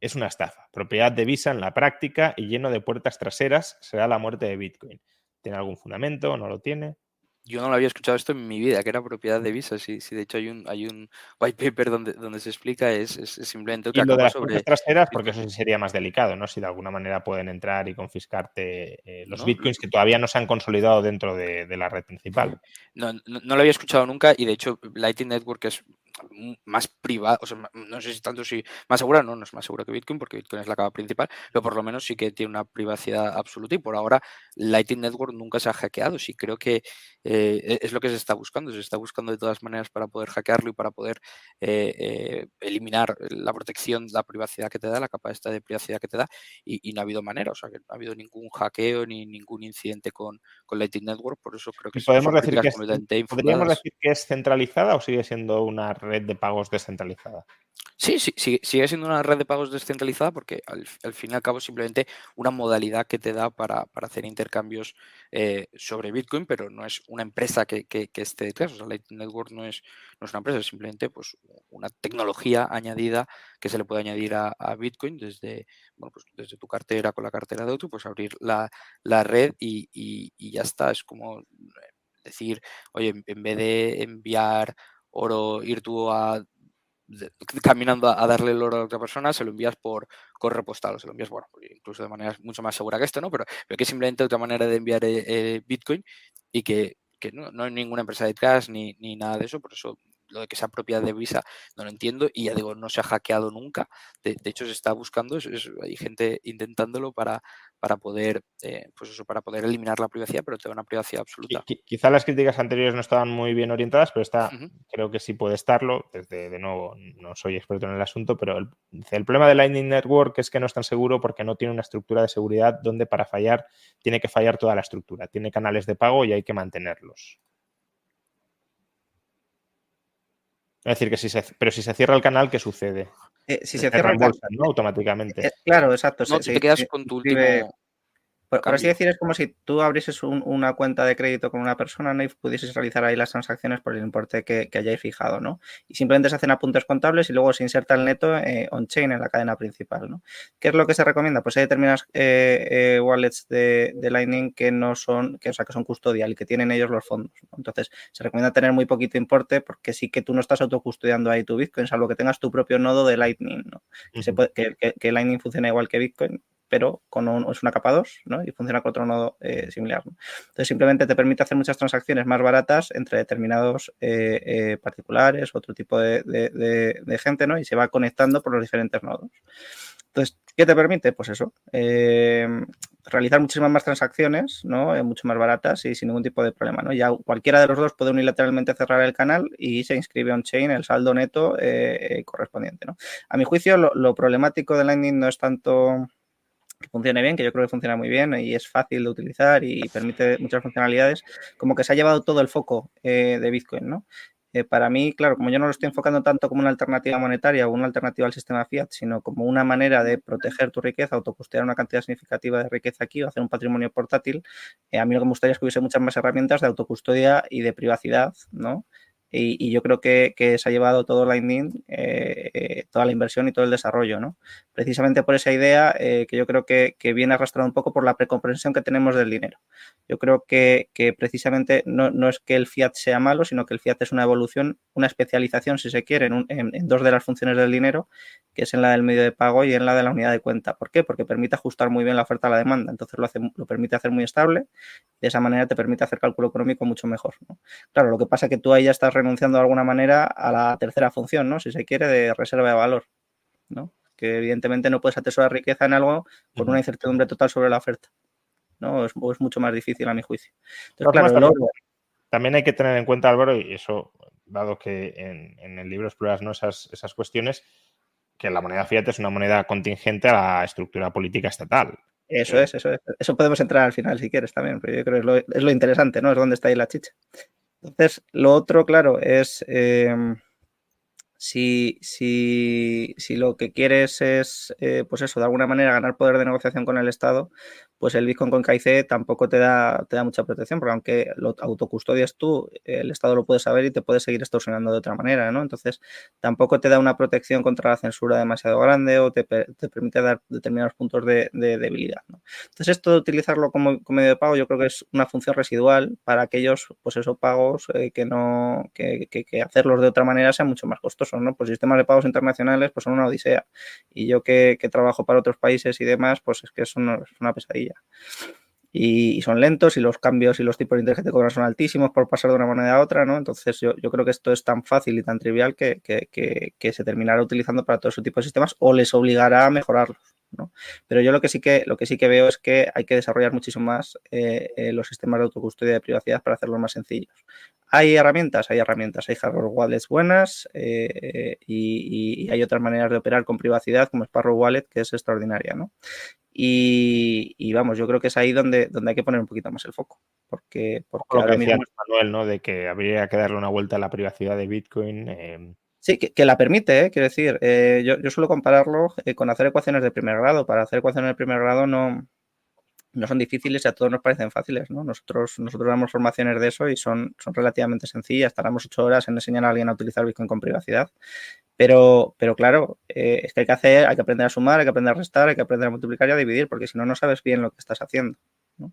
es una estafa. Propiedad de Visa en la práctica y lleno de puertas traseras será la muerte de Bitcoin. ¿Tiene algún fundamento? ¿No lo tiene? yo no lo había escuchado esto en mi vida, que era propiedad de Visa. Si, sí, de hecho hay un, hay un white paper donde, donde se explica, es, es simplemente y lo de las sobre... traseras, porque eso sí sería más delicado, ¿no? Si de alguna manera pueden entrar y confiscarte eh, los bitcoins que todavía no se han consolidado dentro de, de la red principal. No, no, no, lo había escuchado nunca y de hecho Lightning Network es más privada, o sea, no sé si tanto si más segura, no, no es más segura que Bitcoin porque Bitcoin es la capa principal, pero por lo menos sí que tiene una privacidad absoluta y por ahora Lightning Network nunca se ha hackeado, sí creo que eh, e, es lo que se está buscando, se está buscando de todas maneras para poder hackearlo y para poder eh, eh, eliminar la protección, la privacidad que te da, la capa esta de privacidad que te da y, no ha habido manera, o sea, que no ha habido ningún hackeo ni ningún incidente con, con Lightning Network, por eso creo que podemos decir que es, ¿Podríamos decir que es centralizada o sigue siendo una red de pagos descentralizada. Sí, sí, sigue, siendo una red de pagos descentralizada porque al, fin y al cabo simplemente una modalidad que te da para, hacer intercambios eh, sobre Bitcoin, pero no es una empresa que, esté detrás. O sea, Lightning Network no es, no es una empresa, es simplemente pues, una tecnología añadida que se le puede añadir a, Bitcoin desde, bueno, pues, desde tu cartera con la cartera de otro, pues abrir la, red y, y ya está. Es como decir, oye, en vez de enviar oro, ir tú a caminando a, darle el oro a otra persona, se lo envías por correo postal, se lo envías, bueno, incluso de manera mucho más segura que esto, ¿no? Pero, pero que es simplemente otra manera de enviar eh, eh, Bitcoin y que, no, hay ninguna empresa detrás ni, ni nada de eso, por eso lo de que sea propiedad de Visa no lo entiendo y ya digo, no se ha hackeado nunca. De, hecho, se está buscando, hay gente intentándolo para, para poder, eh, pues eso, para poder eliminar la privacidad, pero tener una privacidad absoluta. Quizá las críticas anteriores no estaban muy bien orientadas, pero esta creo que sí puede estarlo. Desde, de nuevo, no soy experto en el asunto, pero el, el problema de Lightning Network es que no es tan seguro porque no tiene una estructura de seguridad donde para fallar tiene que fallar toda la estructura. Tiene canales de pago y hay que mantenerlos. Es decir, que si se, pero si se cierra el canal, ¿qué sucede? Eh, si se, cierra el canal, ¿no? Automáticamente. Eh, claro, exacto. No, te quedas con tu último por, así decir, es como si tú abrieses una cuenta de crédito con una persona ¿no? y pudieses realizar ahí las transacciones por el importe que, hayáis fijado, ¿no? Y simplemente se hacen apuntes contables y luego se inserta el neto eh, on-chain en la cadena principal, ¿no? ¿Qué es lo que se recomienda? Pues hay determinadas eh, eh, wallets de, Lightning que no son, que, o sea, que son custodial y que tienen ellos los fondos. Entonces, se recomienda tener muy poquito importe porque sí que tú no estás autocustodiando ahí tu Bitcoin, salvo que tengas tu propio nodo de Lightning, ¿no? que, que Lightning funciona igual que Bitcoin, pero con es una capa 2 ¿no? y funciona con otro nodo eh, similar. Entonces simplemente te permite hacer muchas transacciones más baratas entre determinados eh, eh, particulares, otro tipo de, gente, ¿no? y se va conectando por los diferentes nodos. Entonces, ¿qué te permite? Pues eso, realizar muchísimas más transacciones, ¿no? mucho más baratas y sin ningún tipo de problema. ¿no? Ya cualquiera de los dos puede unilateralmente cerrar el canal y se inscribe on-chain el saldo neto correspondiente. ¿no? A mi juicio, lo, problemático de Lightning no es tanto funcione bien, que yo creo que funciona muy bien y es fácil de utilizar y permite muchas funcionalidades, como que se ha llevado todo el foco eh, de Bitcoin, ¿no? Eh, para mí, claro, como yo no lo estoy enfocando tanto como una alternativa monetaria o una alternativa al sistema fiat, sino como una manera de proteger tu riqueza, autocustear una cantidad significativa de riqueza aquí o hacer un patrimonio portátil, eh, a mí lo que me gustaría es que hubiese muchas más herramientas de autocustodia y de privacidad, ¿no? Y, yo creo que, se ha llevado todo Lightning, eh, eh, toda la inversión y todo el desarrollo, ¿no? Precisamente por esa idea eh, que yo creo que, viene arrastrada un poco por la precomprensión que tenemos del dinero. Yo creo que, precisamente no, es que el fiat sea malo, sino que el fiat es una evolución, una especialización, si se quiere, en, en, dos de las funciones del dinero, que es en la del medio de pago y en la de la unidad de cuenta. ¿Por qué? Porque permite ajustar muy bien la oferta a la demanda, entonces lo, hace, lo permite hacer muy estable, de esa manera te permite hacer cálculo económico mucho mejor. Claro, lo que pasa es que tú ahí ya estás renunciando de alguna manera a la tercera función, ¿no? Si se quiere, de reserva de valor, ¿no? Que evidentemente no puedes atesorar riqueza en algo con una incertidumbre total sobre la oferta, ¿no? Es, mucho más difícil a mi juicio. también, hay que tener en cuenta, Álvaro, y eso, dado que en, el libro exploras ¿no? esas, esas cuestiones, que la moneda fiat es una moneda contingente a la estructura política estatal. Eso es, eso es. Eso podemos entrar al final si quieres también, pero yo creo que es lo, es lo interesante, ¿no? Es donde está ahí la chicha. Entonces, lo otro, claro, es em, si, si, si, lo que quieres es, eh, pues eso, de alguna manera ganar poder de negociación con el Estado, pues el Bitcoin con KIC tampoco te da, te da mucha protección, porque aunque lo autocustodias tú, el Estado lo puede saber y te puede seguir extorsionando de otra manera, ¿no? Entonces, tampoco te da una protección contra la censura demasiado grande o te, permite dar determinados puntos de, debilidad, ¿no? Entonces, esto de utilizarlo como, medio de pago, yo creo que es una función residual para aquellos, pues esos pagos eh, que no, que, hacerlos de otra manera sea mucho más costoso, ¿no? Pues sistemas de pagos internacionales, pues son una odisea. Y yo que, trabajo para otros países y demás, pues es que es una, pesadilla. Y, son lentos y los cambios y los tipos de interés que te cobran son altísimos por pasar de una moneda a otra, ¿no? Entonces yo, creo que esto es tan fácil y tan trivial que, que, se terminará utilizando para todo ese tipo de sistemas o les obligará a mejorarlos. Pero yo lo que sí que lo que sí que veo es que hay que desarrollar muchísimo más eh, eh, los sistemas de autocustodia de privacidad para hacerlos más sencillos. Hay herramientas, hay herramientas, hay hardware wallets buenas eh, y, hay otras maneras de operar con privacidad como Sparrow Wallet que es extraordinaria, ¿no? Y, vamos, yo creo que es ahí donde, donde hay que poner un poquito más el foco. Porque, porque lo que decía Manuel, ¿no? De que habría que darle una vuelta a la privacidad de Bitcoin. Sí, que, la permite, ¿eh? quiero decir, eh, yo, suelo compararlo eh, con hacer ecuaciones de primer grado. Para hacer ecuaciones de primer grado no, no son difíciles y a todos nos parecen fáciles, ¿no? Nosotros, nosotros damos formaciones de eso y son, son relativamente sencillas. Tardamos ocho horas en enseñar a alguien a utilizar Bitcoin con privacidad. Pero, pero claro, es que hay que hacer, hay que aprender a sumar, hay que aprender a restar, hay que aprender a multiplicar y a dividir, porque si no, no sabes bien lo que estás haciendo. ¿no?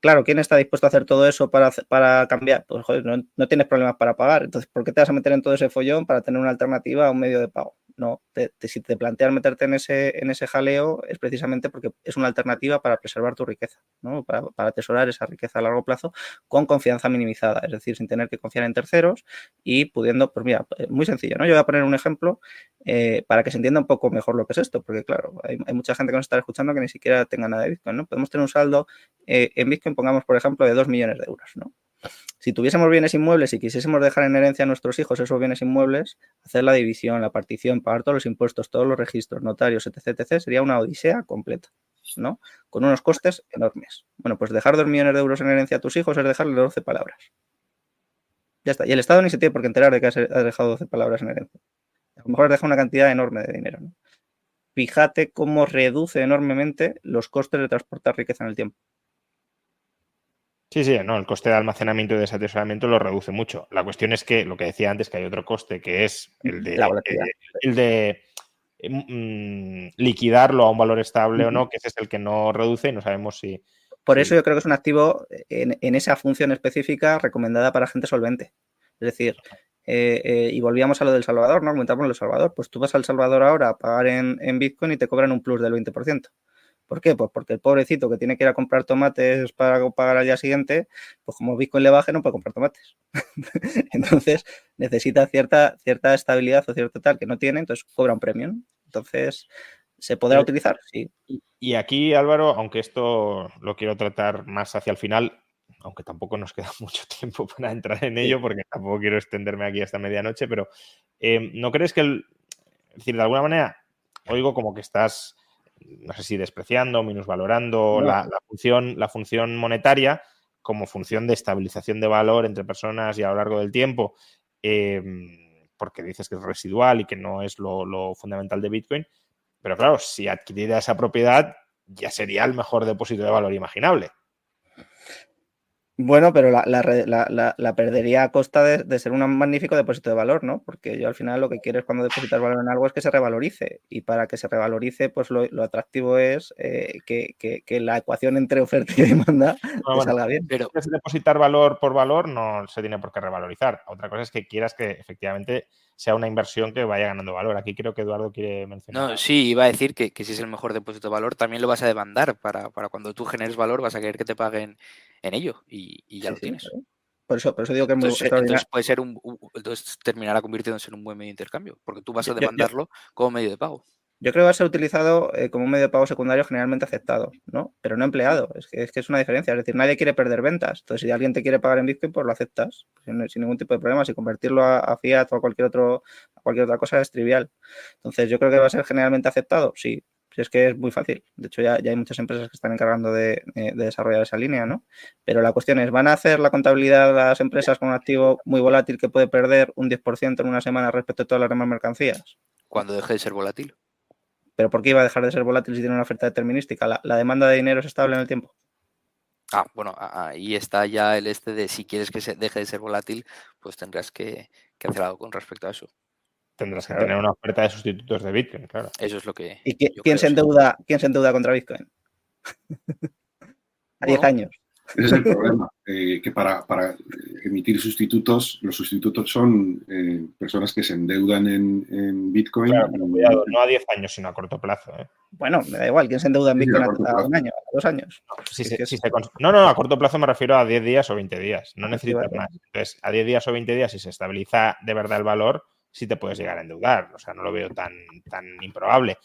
Claro, ¿quién está dispuesto a hacer todo eso para, para cambiar? Pues joder, no, no, tienes problemas para pagar. Entonces, ¿por qué te vas a meter en todo ese follón para tener una alternativa a un medio de pago? No, si te planteas meterte en ese, en ese jaleo es precisamente porque es una alternativa para preservar tu riqueza, ¿no? para, para atesorar esa riqueza a largo plazo con confianza minimizada, es decir, sin tener que confiar en terceros y pudiendo, pues mira, eh, muy sencillo, ¿no? Yo voy a poner un ejemplo eh, para que se entienda un poco mejor lo que es esto, porque claro, hay, mucha gente que nos está escuchando que ni siquiera tenga nada de Bitcoin, ¿no? Podemos tener un saldo eh, en Bitcoin, pongamos, por ejemplo, de 2 millones de euros, ¿no? Si tuviésemos bienes inmuebles y quisiésemos dejar en herencia a nuestros hijos esos bienes inmuebles, hacer la división, la partición, pagar todos los impuestos, todos los registros, notarios, etc., sería una odisea completa, ¿no? Con unos costes enormes. Bueno, pues dejar dos millones de euros en herencia a tus hijos es dejarle 12 palabras. Ya está. Y el Estado ni se tiene por qué enterar de que has dejado 12 palabras en herencia. A lo mejor has dejado una cantidad enorme de dinero, Fíjate cómo reduce enormemente los costes de transportar riqueza en el tiempo. Sí, sí, no, el coste de almacenamiento y de desatesoramiento lo reduce mucho. La cuestión es que, lo que decía antes, que hay otro coste, que es el de, eh, el de mm, liquidarlo a un valor estable o no, que ese es el que no reduce y no sabemos si... Por eso yo creo que es un activo en, esa función específica recomendada para gente solvente. Es decir, eh, eh, y volvíamos a lo del Salvador, ¿no? Comentábamos lo del Salvador. Pues tú vas al Salvador ahora a pagar en, en Bitcoin y te cobran un plus del 20%. ¿Por qué? Pues porque el pobrecito que tiene que ir a comprar tomates para pagar al día siguiente, pues como Bitcoin le baje, no puede comprar tomates. (laughs) entonces necesita cierta, cierta estabilidad o cierto tal que no tiene, entonces cobra un premio. Entonces, ¿se podrá utilizar? Sí. Y aquí, Álvaro, aunque esto lo quiero tratar más hacia el final, aunque tampoco nos queda (laughs) mucho tiempo para entrar en ello, porque tampoco quiero extenderme aquí hasta medianoche, pero eh, ¿no crees que, el, es decir, de alguna manera, oigo como que estás no sé si despreciando, minusvalorando la, función, la función monetaria como función de estabilización de valor entre personas y a lo largo del tiempo, em, porque dices que es residual y que no es lo, fundamental de Bitcoin. Pero claro, si adquirida esa propiedad, ya sería el mejor depósito de valor imaginable. Bueno, pero la, perdería a costa de, ser un magnífico depósito de valor, ¿no? Porque yo al final lo que quiero es cuando depositar valor en algo es que se revalorice. Y para que se revalorice, pues lo, atractivo es eh, que, la ecuación entre oferta y demanda (laughs) salga bien. Pero depositar valor por valor no se tiene por qué revalorizar. Otra cosa es que quieras que efectivamente sea una inversión que vaya ganando valor. Aquí creo que Eduardo quiere mencionar. No, sí, iba a decir que, si es el mejor depósito de valor, también lo vas a demandar para, cuando tú generes valor, vas a querer que te paguen en ello y, ya lo tienes. Por eso, por eso digo que es muy entonces, entonces puede ser un, entonces terminará convirtiéndose en un buen medio de intercambio, porque tú vas a demandarlo como medio de pago. Yo creo que va a ser utilizado eh, como un medio de pago secundario generalmente aceptado, ¿no? Pero no empleado. Es que, es que es una diferencia. Es decir, nadie quiere perder ventas. Entonces, si alguien te quiere pagar en Bitcoin, pues lo aceptas sin, ningún tipo de problema. Si convertirlo a, fiat o a cualquier otro, a cualquier otra cosa es trivial. Entonces, yo creo que va a ser generalmente aceptado, sí. Si es que es muy fácil. De hecho, ya, ya hay muchas empresas que están encargando de, de, desarrollar esa línea, ¿no? Pero la cuestión es, ¿van a hacer la contabilidad las empresas con un activo muy volátil que puede perder un 10% en una semana respecto a todas las demás mercancías? Cuando deje de ser volátil pero ¿por qué iba a dejar de ser volátil si tiene una oferta determinística? ¿La, demanda de dinero es estable en el tiempo? Ah, bueno, ahí está ya el este de si quieres que se deje de ser volátil, pues tendrás que, hacer algo con respecto a eso. Tendrás que tener una oferta de sustitutos de Bitcoin, claro. Eso es lo que. ¿Y quién, se endeuda, quién se endeuda contra Bitcoin? (laughs) a 10 años. Ese es el problema, eh, que para, para, emitir sustitutos, los sustitutos son eh, personas que se endeudan en, Bitcoin. no a 10 años, sino a corto plazo. ¿eh? Bueno, me da igual, ¿quién se endeuda en Bitcoin a, un año, a dos años? No, no, a corto plazo me refiero a 10 días o 20 días, no necesitas más. Entonces, a 10 días o 20 días, si se estabiliza de verdad el valor, sí te puedes llegar a endeudar. O sea, no lo veo tan, tan improbable.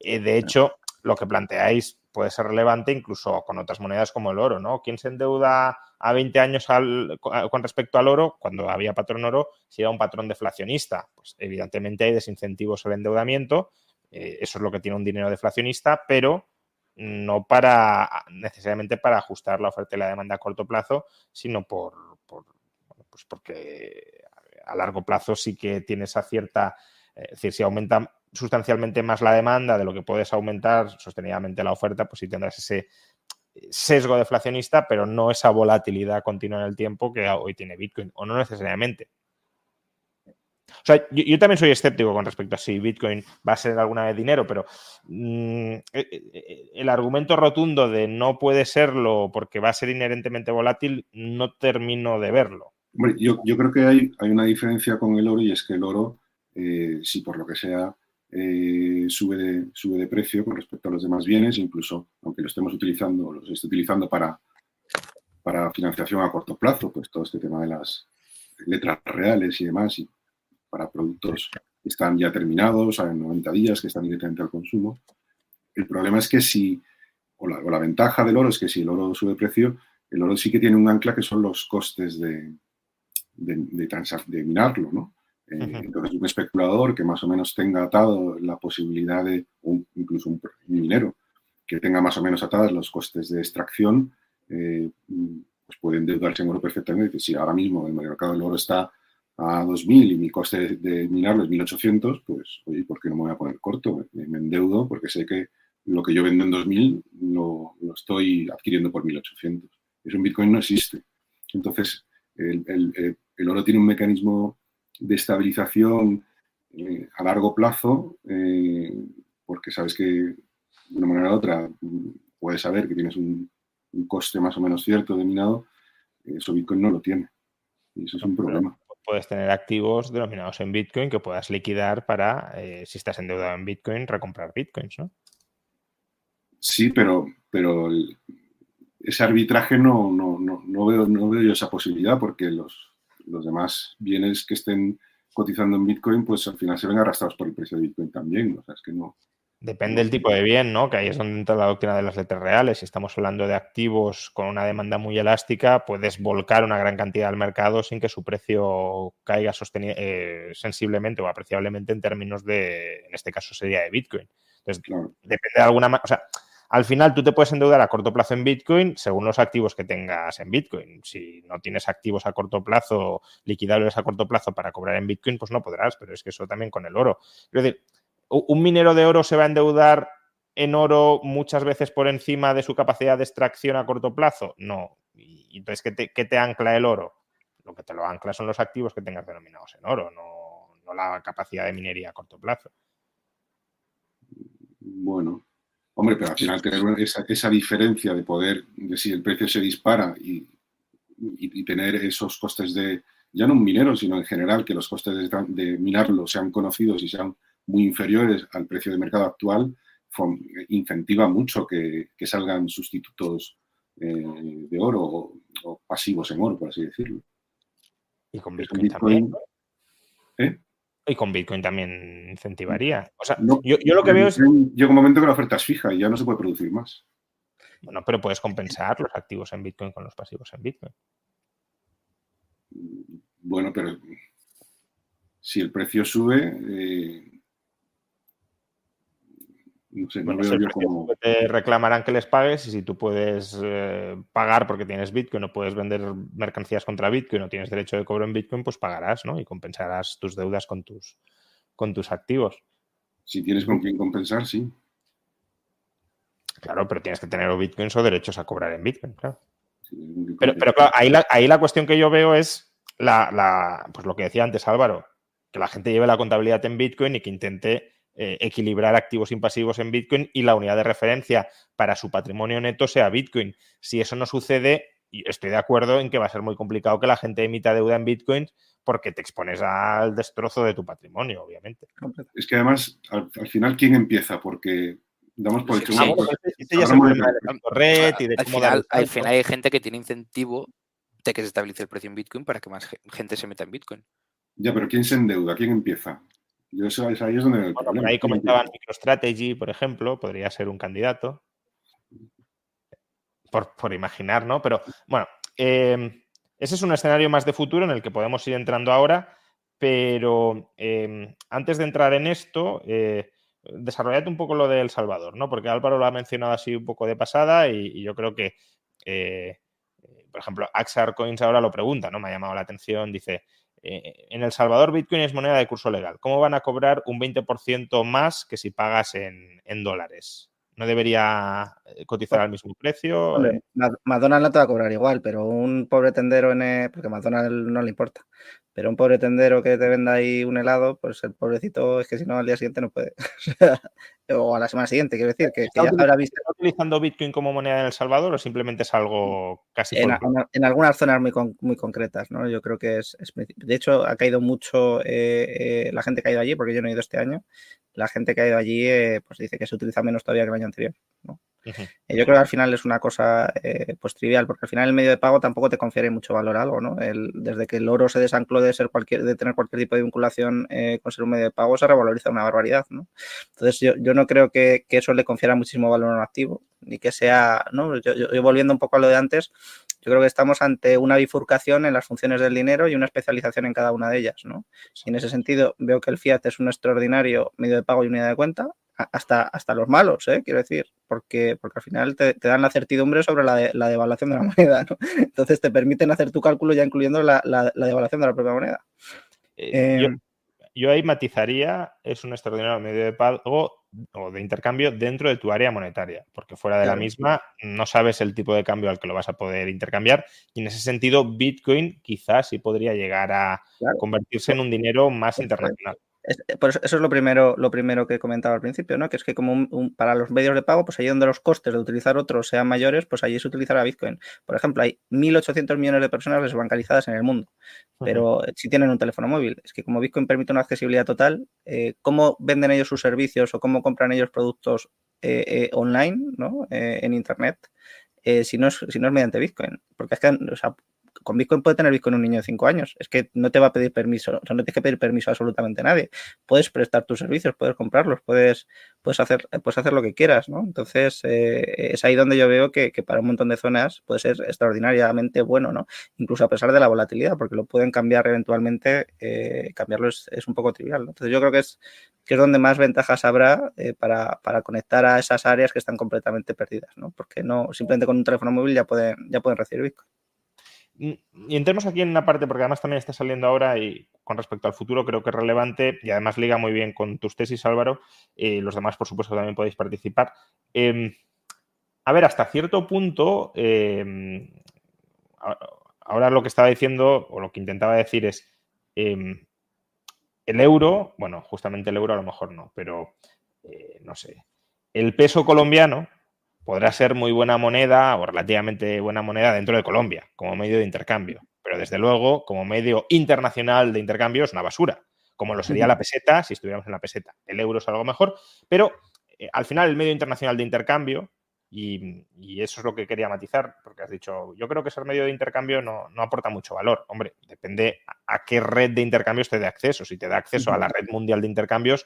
de hecho, lo que planteáis puede ser relevante incluso con otras monedas como el oro, ¿no? ¿Quién se endeuda a 20 años con respecto al oro cuando había patrón oro si era un patrón deflacionista? Pues evidentemente hay desincentivos al endeudamiento, eh, eso es lo que tiene un dinero deflacionista, pero no para necesariamente para ajustar la oferta y la demanda a corto plazo, sino por, pues porque a largo plazo sí que tiene esa cierta, eh, es decir, si aumenta sustancialmente más la demanda de lo que puedes aumentar sostenidamente la oferta, pues sí tendrás ese sesgo deflacionista, pero no esa volatilidad continua en el tiempo que hoy tiene Bitcoin, o no necesariamente. O sea, yo, también soy escéptico con respecto a si Bitcoin va a ser alguna vez dinero, pero mm, e, e, e, el argumento rotundo de no puede serlo porque va a ser inherentemente volátil, no termino de verlo. yo, creo que hay, hay, una diferencia con el oro y es que el oro, eh, si por lo que sea eh, sube, de, sube de precio con respecto a los demás bienes, incluso aunque lo estemos utilizando, los esté utilizando para, para financiación a corto plazo, pues todo este tema de las letras reales y demás, y para productos que están ya terminados, en 90 días, que están directamente al consumo. El problema es que si, o la, o la ventaja del oro es que si el oro sube de precio, el oro sí que tiene un ancla que son los costes de, de minarlo, ¿no? Eh, entonces, un especulador que más o menos tenga atado la posibilidad de, incluso un minero, que tenga más o menos atadas los costes de extracción, eh, pues puede endeudarse en oro perfectamente. Si ahora mismo el mercado del oro está a 2.000 y mi coste de minarlo es 1.800, pues, oye, ¿por qué no me voy a poner corto? Me, endeudo porque sé que lo que yo vendo en 2.000 lo, lo estoy adquiriendo por 1.800. Eso en Bitcoin no existe. Entonces, el, el oro tiene un mecanismo de estabilización eh, a largo plazo, eh, porque sabes que de una manera u otra puedes saber que tienes un, coste más o menos cierto de minado, eso Bitcoin no lo tiene. Y eso es un problema. Puedes tener activos denominados en Bitcoin que puedas liquidar para, eh, si estás endeudado en Bitcoin, recomprar Bitcoins, ¿no? Sí, pero, pero ese arbitraje no, no, no, no, veo, no veo yo esa posibilidad porque los, los demás bienes que estén cotizando en Bitcoin, pues al final se ven arrastrados por el precio de Bitcoin también. O sea, es que no. Depende del tipo de bien, ¿no? Que ahí es donde entra la doctrina de las letras reales. Si estamos hablando de activos con una demanda muy elástica, puedes volcar una gran cantidad al mercado sin que su precio caiga eh, sensiblemente o apreciablemente en términos de, en este caso sería de Bitcoin. Entonces, depende de alguna manera. O sea, al final tú te puedes endeudar a corto plazo en Bitcoin según los activos que tengas en Bitcoin. Si no tienes activos a corto plazo, liquidables a corto plazo para cobrar en Bitcoin, pues no podrás, pero es que eso también con el oro. Es decir, un minero de oro se va a endeudar en oro muchas veces por encima de su capacidad de extracción a corto plazo. No. Y entonces, ¿qué te, te ancla el oro? Lo que te lo ancla son los activos que tengas denominados en oro, no, no la capacidad de minería a corto plazo. Bueno, Hombre, pero al final tener esa, diferencia de poder, de si el precio se dispara y, tener esos costes de, ya no un minero, sino en general, que los costes de, minarlo sean conocidos y sean muy inferiores al precio de mercado actual, incentiva mucho que, salgan sustitutos eh, de oro o, pasivos en oro, por así decirlo. Y con Bitcoin, también. ¿Eh? Y con Bitcoin también incentivaría. O sea, yo, lo que veo es. Llega un momento que la oferta es fija y ya no se puede producir más. Bueno, pero puedes compensar los activos en Bitcoin con los pasivos en Bitcoin. Bueno, pero si el precio sube, eh, no sé, no veo yo como... Te reclamarán que les pagues y si tú puedes eh, pagar porque tienes Bitcoin o puedes vender mercancías contra Bitcoin o tienes derecho de cobro en Bitcoin, pues pagarás, ¿no? Y compensarás tus deudas con tus, con tus activos. Si tienes con quién compensar, sí. Claro, pero tienes que tener o bitcoins o derechos a cobrar en bitcoin, claro. Pero, pero claro, ahí la, ahí la cuestión que yo veo es la, la, pues lo que decía antes Álvaro, que la gente lleve la contabilidad en bitcoin y que intente eh, equilibrar activos impasivos en Bitcoin y la unidad de referencia para su patrimonio neto sea Bitcoin. Si eso no sucede, estoy de acuerdo en que va a ser muy complicado que la gente emita deuda en Bitcoin porque te expones al destrozo de tu patrimonio, obviamente. Es que además, al, final, ¿quién empieza? Porque damos por hecho... al final hay gente que tiene incentivo de que se estabilice el precio en Bitcoin para que más gente se meta en Bitcoin. Ya, pero ¿quién se endeuda? ¿Quién empieza? Yo eso, ahí es donde ahí comentaban MicroStrategy, por ejemplo, podría ser un candidato. Por, imaginar, ¿no? Pero bueno, em, ese es un escenario más de futuro en el que podemos ir entrando ahora, pero em, antes de entrar en esto, eh, desarrollate un poco lo de El Salvador, ¿no? Porque Álvaro lo ha mencionado así un poco de pasada y, yo creo que, eh, por ejemplo, Axar Coins ahora lo pregunta, ¿no? Me ha llamado la atención, dice, eh, en El Salvador Bitcoin es moneda de curso legal. ¿Cómo van a cobrar un 20% más que si pagas en, dólares? ¿No debería eh, cotizar al mismo precio? McDonald's no te va a cobrar igual, pero un pobre tendero en... El, porque McDonald's no le importa. Pero un pobre tendero que te venda ahí un helado, pues el pobrecito es que si no al día siguiente no puede. (laughs) o a la semana siguiente, quiero decir, que, ya habrá visto. ¿Está utilizando Bitcoin como moneda en El Salvador o simplemente es algo casi... En, en, algunas zonas muy, muy concretas, ¿no? Yo creo que es... de hecho, ha caído mucho eh, eh, la gente que ha ido allí, porque yo no he ido este año. La gente que ha ido allí, eh, pues dice que se utiliza menos todavía que el año anterior, ¿no? Eh, yo creo que al final es una cosa eh, pues trivial, porque al final el medio de pago tampoco te confiere mucho valor a algo, ¿no? desde que el oro se desancló de ser cualquier, de tener cualquier tipo de vinculación eh, con ser un medio de pago, se revaloriza una barbaridad, ¿no? Entonces yo, yo no creo que, eso le confiera muchísimo valor a un activo, ni que sea, ¿no? Yo, yo, volviendo un poco a lo de antes, yo creo que estamos ante una bifurcación en las funciones del dinero y una especialización en cada una de ellas, ¿no? Y en ese sentido veo que el fiat es un extraordinario medio de pago y unidad de cuenta, hasta, hasta los malos, ¿eh? quiero decir, porque, porque al final te, dan la certidumbre sobre la, la, devaluación de la (laughs) moneda, ¿no? Entonces te permiten hacer tu cálculo ya incluyendo la, la devaluación de la propia moneda. Eh, yo, yo, ahí matizaría, es un extraordinario medio de pago o de intercambio dentro de tu área monetaria, porque fuera de la misma no sabes el tipo de cambio al que lo vas a poder intercambiar y en ese sentido Bitcoin quizás sí podría llegar a convertirse en un dinero más internacional. Eh, por eso, es lo primero, lo primero que comentaba al principio, ¿no? Que es que como para los medios de pago, pues allí donde los costes de utilizar otros sean mayores, pues allí se utilizará Bitcoin. Por ejemplo, hay 1.800 millones de personas desbancarizadas en el mundo, pero si tienen un teléfono móvil, es que como Bitcoin permite una accesibilidad total, eh, ¿cómo venden ellos sus servicios o cómo compran ellos productos eh, online, ¿no? en Internet? si, no es, si no es mediante Bitcoin. Porque es que o sea, con Bitcoin puede tener Bitcoin un niño de 5 años. Es que no te va a pedir permiso, no tienes que pedir permiso a absolutamente nadie. Puedes prestar tus servicios, puedes comprarlos, puedes, puedes, hacer, puedes hacer lo que quieras, ¿no? Entonces, eh, es ahí donde yo veo que, para un montón de zonas puede ser extraordinariamente bueno, ¿no? Incluso a pesar de la volatilidad, porque lo pueden cambiar eventualmente, eh, cambiarlo es, un poco trivial. Entonces, yo creo que es, que es donde más ventajas habrá eh, para, para, conectar a esas áreas que están completamente perdidas, ¿no? Porque no, simplemente con un teléfono móvil ya pueden, ya pueden recibir Bitcoin. Y entremos aquí en una parte, porque además también está saliendo ahora y con respecto al futuro creo que es relevante y además liga muy bien con tus tesis, Álvaro. Y los demás, por supuesto, también podéis participar. Em, a ver, hasta cierto punto, em, ahora lo que estaba diciendo o lo que intentaba decir es em, el euro, bueno, justamente el euro a lo mejor no, pero eh, no sé, el peso colombiano podrá ser muy buena moneda o relativamente buena moneda dentro de Colombia como medio de intercambio, pero desde luego como medio internacional de intercambio es una basura, como lo sería la peseta si estuviéramos en la peseta. El euro es algo mejor, pero eh, al final el medio internacional de intercambio, y, eso es lo que quería matizar, porque has dicho, yo creo que ser medio de intercambio no, aporta mucho valor. Hombre, depende a, qué red de intercambios te dé acceso. Si te da acceso a la red mundial de intercambios,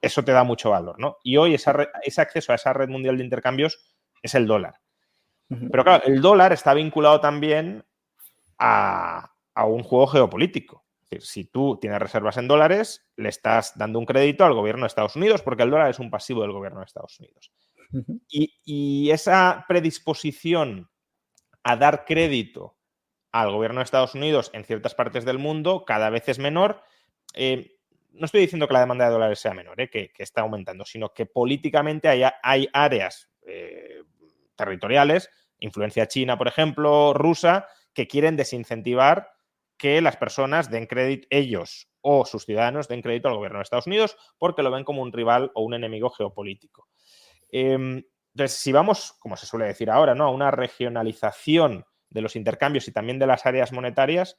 eso te da mucho valor, ¿no? Y hoy ese acceso a esa red mundial de intercambios es el dólar. Pero claro, el dólar está vinculado también a, un juego geopolítico. Es decir, si tú tienes reservas en dólares, le estás dando un crédito al gobierno de Estados Unidos porque el dólar es un pasivo del gobierno de Estados Unidos. y, esa predisposición a dar crédito al gobierno de Estados Unidos en ciertas partes del mundo cada vez es menor. Eh, no estoy diciendo que la demanda de dólares sea menor, ¿eh? que, está aumentando, sino que políticamente hay, hay áreas eh, territoriales, influencia china, por ejemplo, rusa, que quieren desincentivar que las personas den crédito, ellos o sus ciudadanos den crédito al gobierno de Estados Unidos porque lo ven como un rival o un enemigo geopolítico. Em, entonces, si vamos, como se suele decir ahora, ¿no? a una regionalización de los intercambios y también de las áreas monetarias,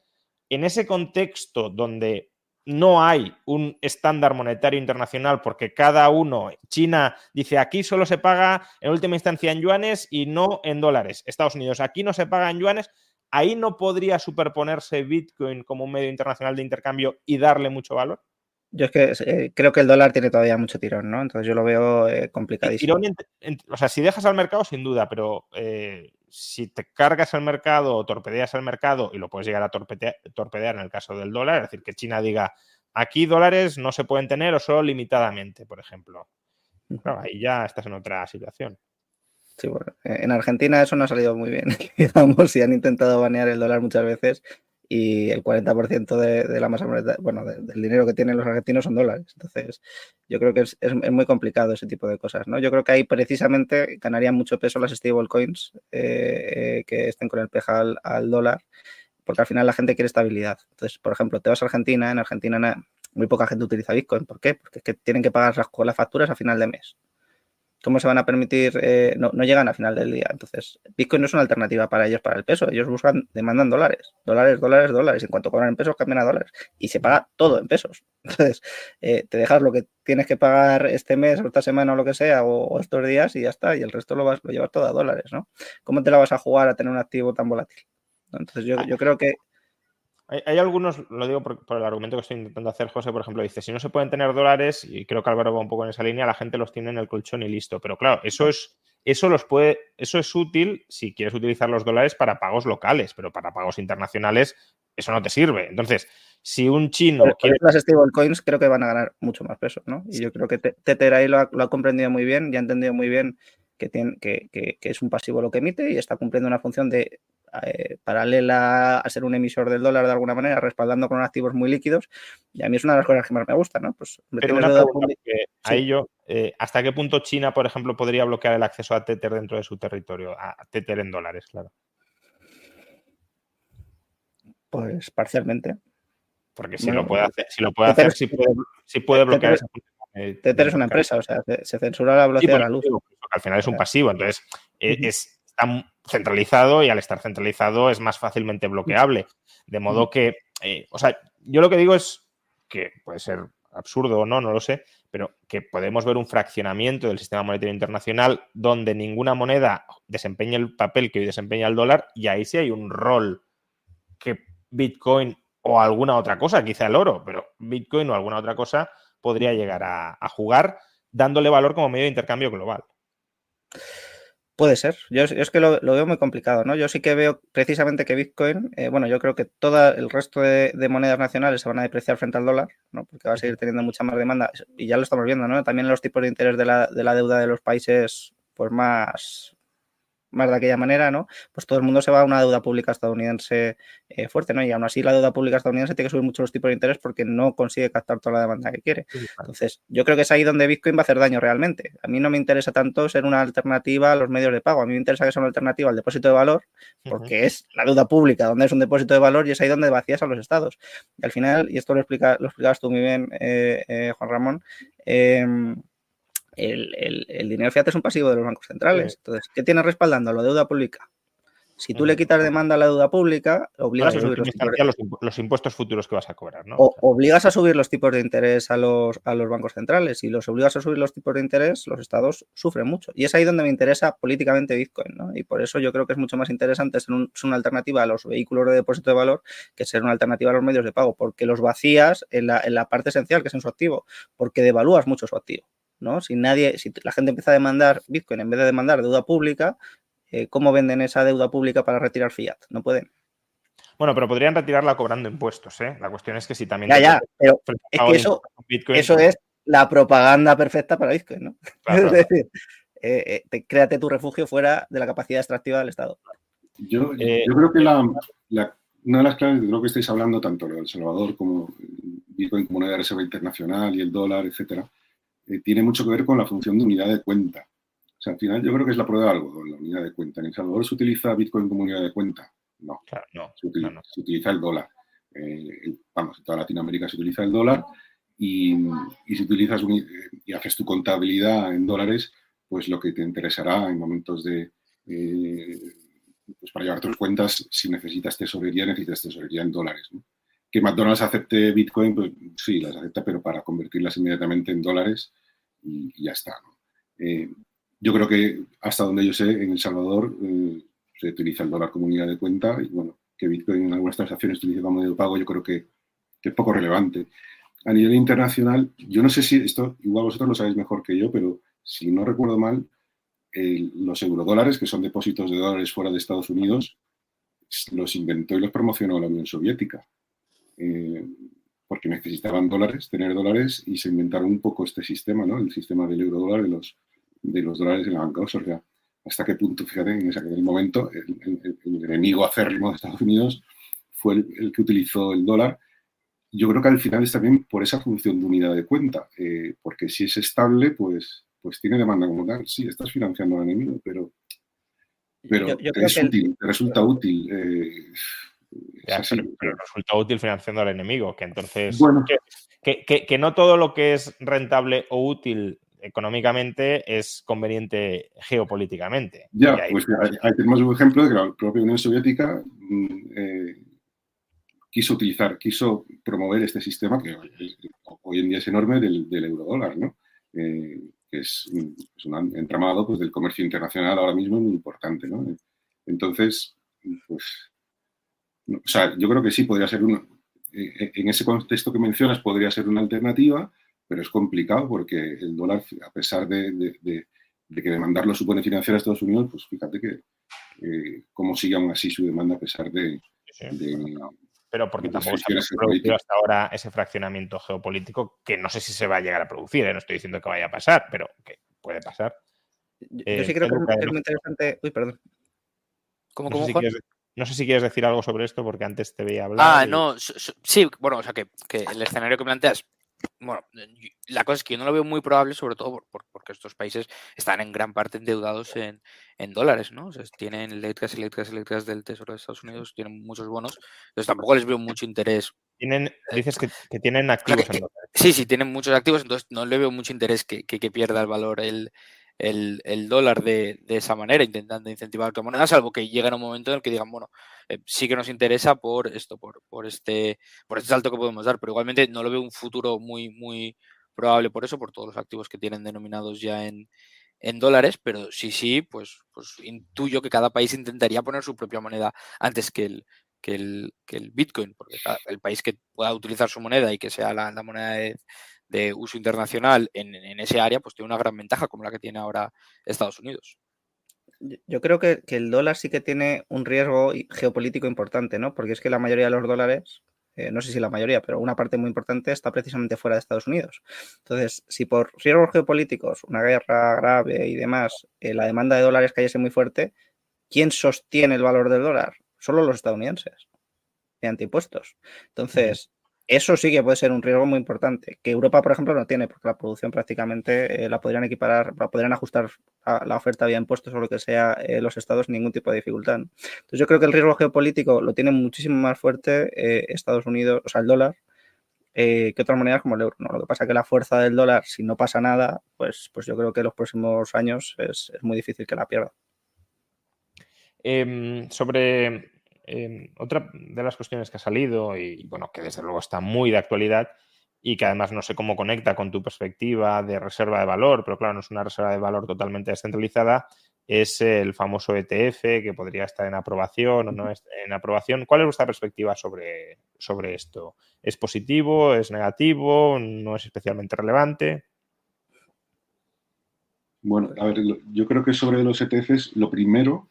en ese contexto donde no hay un estándar monetario internacional porque cada uno, China dice aquí solo se paga en última instancia en yuanes y no en dólares. Estados Unidos, aquí no se paga en yuanes. Ahí no podría superponerse Bitcoin como un medio internacional de intercambio y darle mucho valor. Yo es que eh, creo que el dólar tiene todavía mucho tirón, ¿no? Entonces yo lo veo eh, complicadísimo. o sea, si dejas al mercado, sin duda, pero eh, si te cargas el mercado o torpedeas el mercado, y lo puedes llegar a torpedear, en el caso del dólar, es decir, que China diga, aquí dólares no se pueden tener o solo limitadamente, por ejemplo. ahí ya estás en otra situación. Sí, bueno, en Argentina eso no ha salido muy bien, (laughs) digamos, y han intentado banear el dólar muchas veces y el 40% de, de, la masa monetaria, bueno, del dinero que tienen los argentinos son dólares. Entonces, yo creo que es, es, muy complicado ese tipo de cosas, ¿no? Yo creo que ahí precisamente ganarían mucho peso las stablecoins eh, eh, que estén con el peja al, al, dólar, porque al final la gente quiere estabilidad. Entonces, por ejemplo, te vas a Argentina, en Argentina muy poca gente utiliza Bitcoin. ¿Por qué? Porque es que tienen que pagar las, las facturas a final de mes. ¿Cómo se van a permitir? Eh, no, llegan a final del día. Entonces, Bitcoin no es una alternativa para ellos para el peso. Ellos buscan, demandan dólares, dólares, dólares, dólares. En cuanto cobran en pesos, cambian a dólares. Y se paga todo en pesos. (laughs) Entonces, eh, te dejas lo que tienes que pagar este mes o esta semana o lo que sea, o, estos días y ya está. Y el resto lo, vas, lo llevas todo a dólares, ¿no? ¿Cómo te la vas a jugar a tener un activo tan volátil? Entonces, yo, yo creo que hay, algunos, lo digo por, el argumento que estoy intentando hacer, José, por ejemplo, dice, si no se pueden tener dólares, y creo que Álvaro va un poco en esa línea, la gente los tiene en el colchón y listo. Pero claro, eso es, eso los puede, eso es útil si quieres utilizar los dólares para pagos locales, pero para pagos internacionales, eso no te sirve. Entonces, si un chino. quiere... Las stablecoins creo que van a ganar mucho más peso, ¿no? Y yo creo que Tether ahí lo ha, lo ha comprendido muy bien y ha entendido muy bien que, tiene, que, que, que, es un pasivo lo que emite y está cumpliendo una función de eh, paralela a ser un emisor del dólar de alguna manera, respaldando con activos muy líquidos. Y a mí es una de las cosas que más me gusta, ¿no? Pues Pero una pregunta ahí yo, eh, ¿hasta qué punto China, por ejemplo, podría bloquear el acceso a Tether dentro de su territorio? A Tether en dólares, claro. Pues parcialmente. Porque si lo puede hacer, si lo puede hacer, si puede, bloquear Tether, es una empresa, o sea, se, censura la velocidad de la luz. al final es un pasivo, entonces eh, es, está centralizado y al estar centralizado es más fácilmente bloqueable. De modo que, eh, o sea, yo lo que digo es que puede ser absurdo o no, no lo sé, pero que podemos ver un fraccionamiento del sistema monetario internacional donde ninguna moneda desempeña el papel que hoy desempeña el dólar y ahí sí hay un rol que Bitcoin o alguna otra cosa, quizá el oro, pero Bitcoin o alguna otra cosa podría llegar a, a jugar dándole valor como medio de intercambio global. Puede ser. Yo, es que lo, veo muy complicado, ¿no? Yo sí que veo precisamente que Bitcoin, eh, bueno, yo creo que todo el resto de, monedas nacionales se van a depreciar frente al dólar, ¿no? Porque va a seguir teniendo mucha más demanda y ya lo estamos viendo, ¿no? También los tipos de interés de la, de la deuda de los países, pues más, más de aquella manera, ¿no? Pues todo el mundo se va a una deuda pública estadounidense eh, fuerte, ¿no? Y aún así la deuda pública estadounidense tiene que subir mucho los tipos de interés porque no consigue captar toda la demanda que quiere. Entonces, yo creo que es ahí donde Bitcoin va a hacer daño realmente. A mí no me interesa tanto ser una alternativa a los medios de pago. A mí me interesa que sea una alternativa al depósito de valor porque es la deuda pública donde es un depósito de valor y es ahí donde vacías a los estados. Y al final, y esto lo, explica, lo explicabas tú muy bien, eh, eh, Juan Ramón, el, dinero fiat es un pasivo de los bancos centrales. Entonces, ¿qué tiene respaldando? La deuda pública. Si tú le quitas demanda a la deuda pública, obligas a subir los, los, impuestos futuros que vas a cobrar, ¿no? O, obligas a subir los tipos de interés a los, a los bancos centrales. Si los obligas a subir los tipos de interés, los estados sufren mucho. Y es ahí donde me interesa políticamente Bitcoin, ¿no? Y por eso yo creo que es mucho más interesante ser, una alternativa a los vehículos de depósito de valor que ser una alternativa a los medios de pago, porque los vacías en la, en la parte esencial, que es en su activo, porque devalúas mucho su activo. ¿No? Si nadie, si la gente empieza a demandar Bitcoin en vez de demandar deuda pública, eh, ¿cómo venden esa deuda pública para retirar fiat? No pueden. Bueno, pero podrían retirarla cobrando impuestos, ¿eh? La cuestión es que si también... Ya, ya, pero es que eso, eso es la propaganda perfecta para Bitcoin, ¿no? (laughs) es decir, eh, eh, créate tu refugio fuera de la capacidad extractiva del Estado. Yo, yo creo que la, una de las claves de lo que estáis hablando, tanto lo del Salvador como Bitcoin como moneda de reserva internacional y el dólar, etcétera, eh, tiene mucho que ver con la función de unidad de cuenta. O sea, al final yo creo que es la prueba de algo, la unidad de cuenta. ¿En El Salvador se utiliza Bitcoin como unidad de cuenta? No. Claro, no, se, utiliza, no, no. se utiliza el dólar. Eh, vamos, en toda Latinoamérica se utiliza el dólar y, y si utilizas un- eh, y haces tu contabilidad en dólares, pues lo que te interesará en momentos de... eh, pues para llevar tus cuentas, si necesitas tesorería, necesitas tesorería en dólares. ¿no? Que McDonald's acepte Bitcoin, pues sí, las acepta, pero para convertirlas inmediatamente en dólares y, ya está. Eh, yo creo que hasta donde yo sé, en El Salvador eh, se utiliza el dólar como unidad de cuenta y bueno, que Bitcoin en algunas transacciones se utilice como medio de pago, yo creo que, es poco relevante. A nivel internacional, yo no sé si esto, igual vosotros lo sabéis mejor que yo, pero si no recuerdo mal, los eurodólares, que son depósitos de dólares fuera de Estados Unidos, los inventó y los promocionó la Unión Soviética. Eh, porque necesitaban dólares, tener dólares, y se inventaron un poco este sistema, ¿no? El sistema del eurodólar, de los, de los dólares en la banca offshore. Ya. ¿Hasta qué punto, fíjate, en, ese, en el momento, el, el- el enemigo acérrimo de Estados Unidos fue el, el que utilizó el dólar? Yo creo que al final es también por esa función de unidad de cuenta, eh, porque si es estable, pues, pues tiene demanda como tal. Sí, estás financiando al enemigo, pero, pero Yo- yo te creo es que útil, te resulta útil. eh, Ya, así, pero, pero resulta útil financiando al enemigo, que entonces Bueno. que, que- que- que no todo lo que es rentable o útil económicamente es conveniente geopolíticamente. Ya, ahí- pues ahí, ahí tenemos un ejemplo de que la propia Unión Soviética mm, eh, quiso utilizar, quiso promover este sistema que hoy, en día es enorme del, del eurodólar, ¿no? Eh, que es, un- es un entramado pues, del comercio internacional ahora mismo muy importante, ¿no? Entonces, pues, o sea, yo creo que sí podría ser una, eh, en ese contexto que mencionas podría ser una alternativa, pero es complicado porque el dólar, a pesar de, de- de- de que demandarlo supone financiar a Estados Unidos, pues fíjate que eh, cómo sigue aún así su demanda a pesar de... Sí, pero porque tampoco se ha producido hasta ahora ese fraccionamiento geopolítico que no sé si se va a llegar a producir, ¿eh? no estoy diciendo que vaya a pasar, pero que puede pasar. Yo, Eh, yo sí creo que que es muy interesante. Uy, perdón. ¿Cómo, No cómo, sé, si quieres, no sé si quieres decir algo sobre esto porque antes te veía hablar. Ah, y- no, sí, bueno, o sea que, que el escenario que planteas, bueno, la cosa es que yo no lo veo muy probable, sobre todo por- por- porque estos países están en gran parte endeudados en, en dólares, ¿no? O sea, tienen letras y letras y letras del Tesoro de Estados Unidos, tienen muchos bonos, entonces tampoco les veo mucho interés. Tienen, dices que, que tienen activos en dólares. Sí, sí, tienen muchos activos, entonces no le veo mucho interés que, que- que pierda el valor el, el- el dólar de, de esa manera, intentando incentivar otra moneda, salvo que lleguen a un momento en el que digan, bueno, eh, sí que nos interesa por esto, por, por este, por este salto que podemos dar, pero igualmente no lo veo un futuro muy, muy probable por eso, por todos los activos que tienen denominados ya en, en dólares, pero sí, sí, pues, pues intuyo que cada país intentaría poner su propia moneda antes que el, que el, que el Bitcoin, porque el país que pueda utilizar su moneda y que sea la, la moneda de, de uso internacional en, en ese área, pues tiene una gran ventaja como la que tiene ahora Estados Unidos. Yo- creo que, que el dólar sí que tiene un riesgo geopolítico importante, ¿no? Porque es que la mayoría de los dólares, eh, no sé si la mayoría, pero una parte muy importante está precisamente fuera de Estados Unidos. Entonces, si por riesgos geopolíticos, una guerra grave y demás, eh, la demanda de dólares cayese muy fuerte, ¿quién sostiene el valor del dólar? Solo los estadounidenses, mediante impuestos. Entonces, eso sí que puede ser un riesgo muy importante, que Europa, por ejemplo, no tiene, porque la producción prácticamente eh, la podrían equiparar, la podrían ajustar a la oferta vía impuestos o lo que sea eh, los estados sin ningún tipo de dificultad. Entonces, yo creo que el riesgo geopolítico lo tiene muchísimo más fuerte eh, Estados Unidos, o sea, el dólar, que otras monedas como el euro. ¿no? Lo que pasa es que la fuerza del dólar, si no pasa nada, pues, pues yo creo que en los próximos años es, es muy difícil que la pierda. Em, sobre otra de las cuestiones que ha salido y bueno, que desde luego está muy de actualidad y que además no sé cómo conecta con tu perspectiva de reserva de valor, pero claro, no es una reserva de valor totalmente descentralizada, es el famoso ETF que podría estar en aprobación o no en aprobación. ¿Cuál es vuestra perspectiva sobre, sobre esto? ¿Es positivo? ¿Es negativo? ¿No es especialmente relevante? Bueno, a ver, yo creo que sobre los ETFs, lo primero,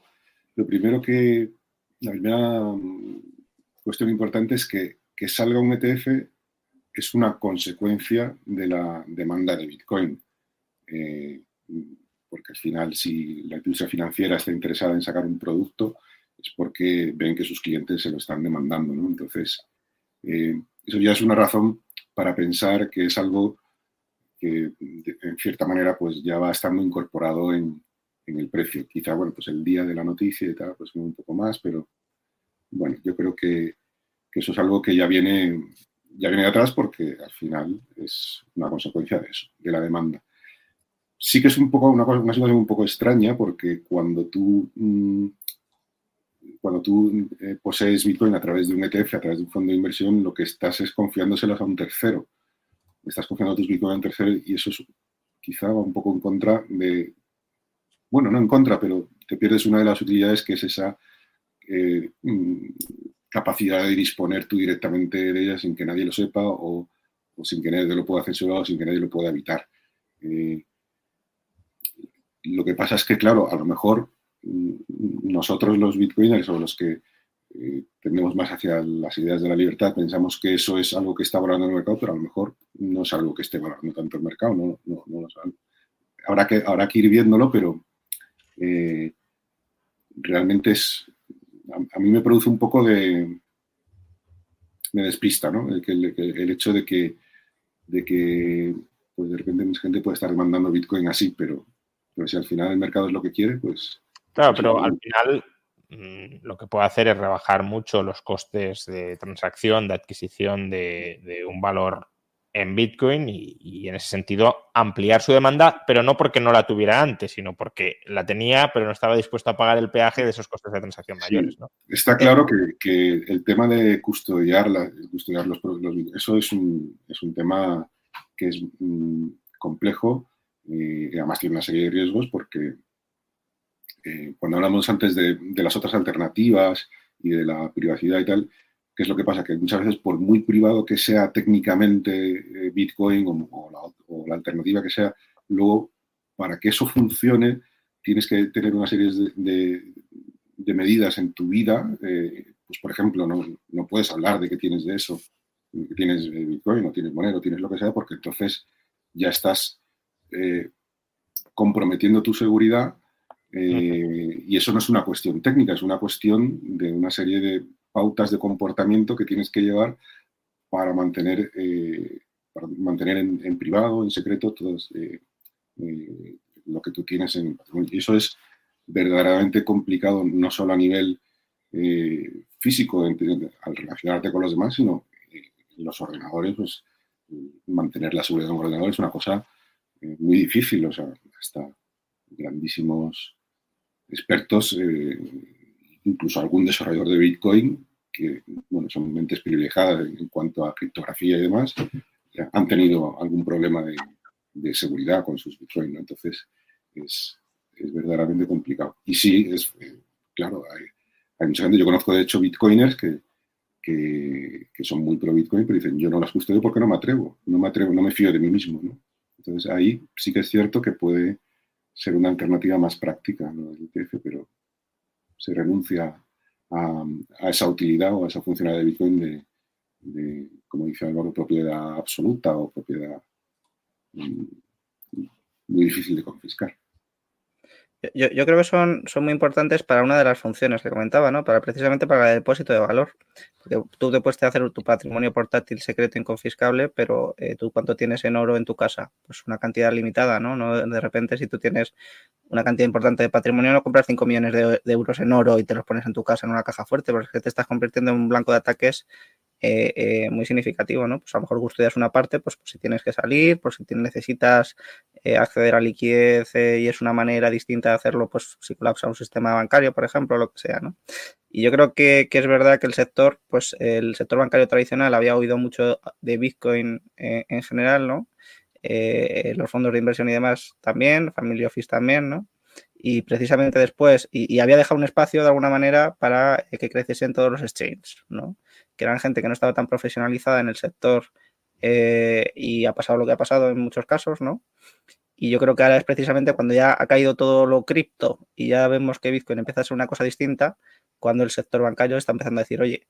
lo primero que, la primera mm, cuestión importante es que, que salga un ETF es una consecuencia de la demanda de Bitcoin. Eh, porque al final, si la industria financiera está interesada en sacar un producto, es porque ven que sus clientes se lo están demandando, ¿no? Entonces, eh, eso ya es una razón para pensar que es algo que en cierta manera pues ya va estando incorporado en, en el precio. Quizá, bueno, pues el día de la noticia y tal, pues un poco más, pero bueno, yo creo que, eso es algo que ya viene, ya viene de atrás porque al final es una consecuencia de eso, de la demanda. Sí que es un poco una, una situación un poco extraña porque cuando tú, mm, cuando tú eh, posees Bitcoin a través de un ETF, a través de un fondo de inversión, lo que estás es confiándoselos a un tercero. Estás confiando tus Bitcoin a un tercero y eso es, quizá va un poco en contra de, bueno, no en contra, pero te pierdes una de las utilidades que es esa eh, mm, capacidad de disponer tú directamente de ella sin que nadie lo sepa o, sin que nadie lo pueda censurar o sin que nadie lo pueda evitar. Eh, lo que pasa es que, claro, a lo mejor mm, nosotros los bitcoiners o los que eh, tendemos más hacia las ideas de la libertad, pensamos que eso es algo que está valorando el mercado, pero a lo mejor no es algo que esté valorando tanto el mercado, no, no, no Habrá que, habrá que ir viéndolo, pero eh, realmente es, a, mí me produce un poco de, me despista, ¿no? El, hecho de que, de que pues de repente mucha gente puede estar demandando Bitcoin así, pero, pero si al final el mercado es lo que quiere, pues... Claro, pero al final mm, lo que puede hacer es rebajar mucho los costes de transacción, de adquisición de, de un valor en Bitcoin y, en ese sentido ampliar su demanda, pero no porque no la tuviera antes, sino porque la tenía, pero no estaba dispuesto a pagar el peaje de esos costes de transacción mayores. Está claro que, el tema de custodiar, custodiar los, los, eso es un, es un tema que es mm, complejo y además tiene una serie de riesgos porque eh, cuando hablamos antes de, de las otras alternativas y de la privacidad y tal, ¿Qué es lo que pasa? Que muchas veces, por muy privado que sea técnicamente eh, Bitcoin o, la, alternativa que sea, luego, para que eso funcione, tienes que tener una serie de, medidas en tu vida. Eh, pues, por ejemplo, no, puedes hablar de que tienes de eso, que tienes eh, Bitcoin o tienes moneda o tienes lo que sea, porque entonces ya estás comprometiendo tu seguridad y eso no es una cuestión técnica, es una cuestión de una serie de pautas de comportamiento que tienes que llevar para mantener, eh, mantener en, privado, en secreto, todo eh, eh, lo que tú tienes en Y eso es verdaderamente complicado, no solo a nivel físico, al relacionarte con los demás, sino los ordenadores, pues mantener la seguridad de un ordenador es una cosa muy difícil, o sea, hasta grandísimos expertos incluso algún desarrollador de Bitcoin, que bueno, son mentes privilegiadas en cuanto a criptografía y demás, han tenido algún problema de, seguridad con sus Bitcoin. Entonces, es, verdaderamente complicado. Y sí, es eh, claro, hay, hay, mucha gente, yo conozco de hecho Bitcoiners que, que, son muy pro Bitcoin, pero dicen, yo no las custodio porque no me atrevo, no me atrevo, no me fío de mí mismo. ¿no? Entonces, ahí sí que es cierto que puede ser una alternativa más práctica ¿no? del ETF, pero se renuncia a, esa utilidad o a esa funcionalidad de Bitcoin de, como dice Álvaro, propiedad absoluta o propiedad mm, muy difícil de confiscar. Yo, creo que son, son muy importantes para una de las funciones que comentaba, ¿no? Para precisamente para el depósito de valor. Tú te puedes hacer tu patrimonio portátil secreto inconfiscable, pero eh, tú cuánto tienes en oro en tu casa, pues una cantidad limitada, ¿no? No de repente si tú tienes una cantidad importante de patrimonio, no compras 5 millones de, de, euros en oro y te los pones en tu casa en una caja fuerte, porque te estás convirtiendo en un blanco de ataques eh, eh, muy significativo, ¿no? Pues a lo mejor custodias una parte, pues, si tienes que salir, por si necesitas eh, acceder a liquidez y es una manera distinta de hacerlo, pues si colapsa un sistema bancario, por ejemplo, lo que sea, ¿no? Y yo creo que, es verdad que el sector, pues el sector bancario tradicional había oído mucho de Bitcoin en general, ¿no? los fondos de inversión y demás también, Family Office también, ¿no? y precisamente después, y, había dejado un espacio de alguna manera para que creciesen todos los exchanges, ¿no? Que eran gente que no estaba tan profesionalizada en el sector eh, y ha pasado lo que ha pasado en muchos casos, ¿no? Y yo creo que ahora es precisamente cuando ya ha caído todo lo cripto y ya vemos que Bitcoin empieza a ser una cosa distinta, cuando el sector bancario está empezando a decir, oye,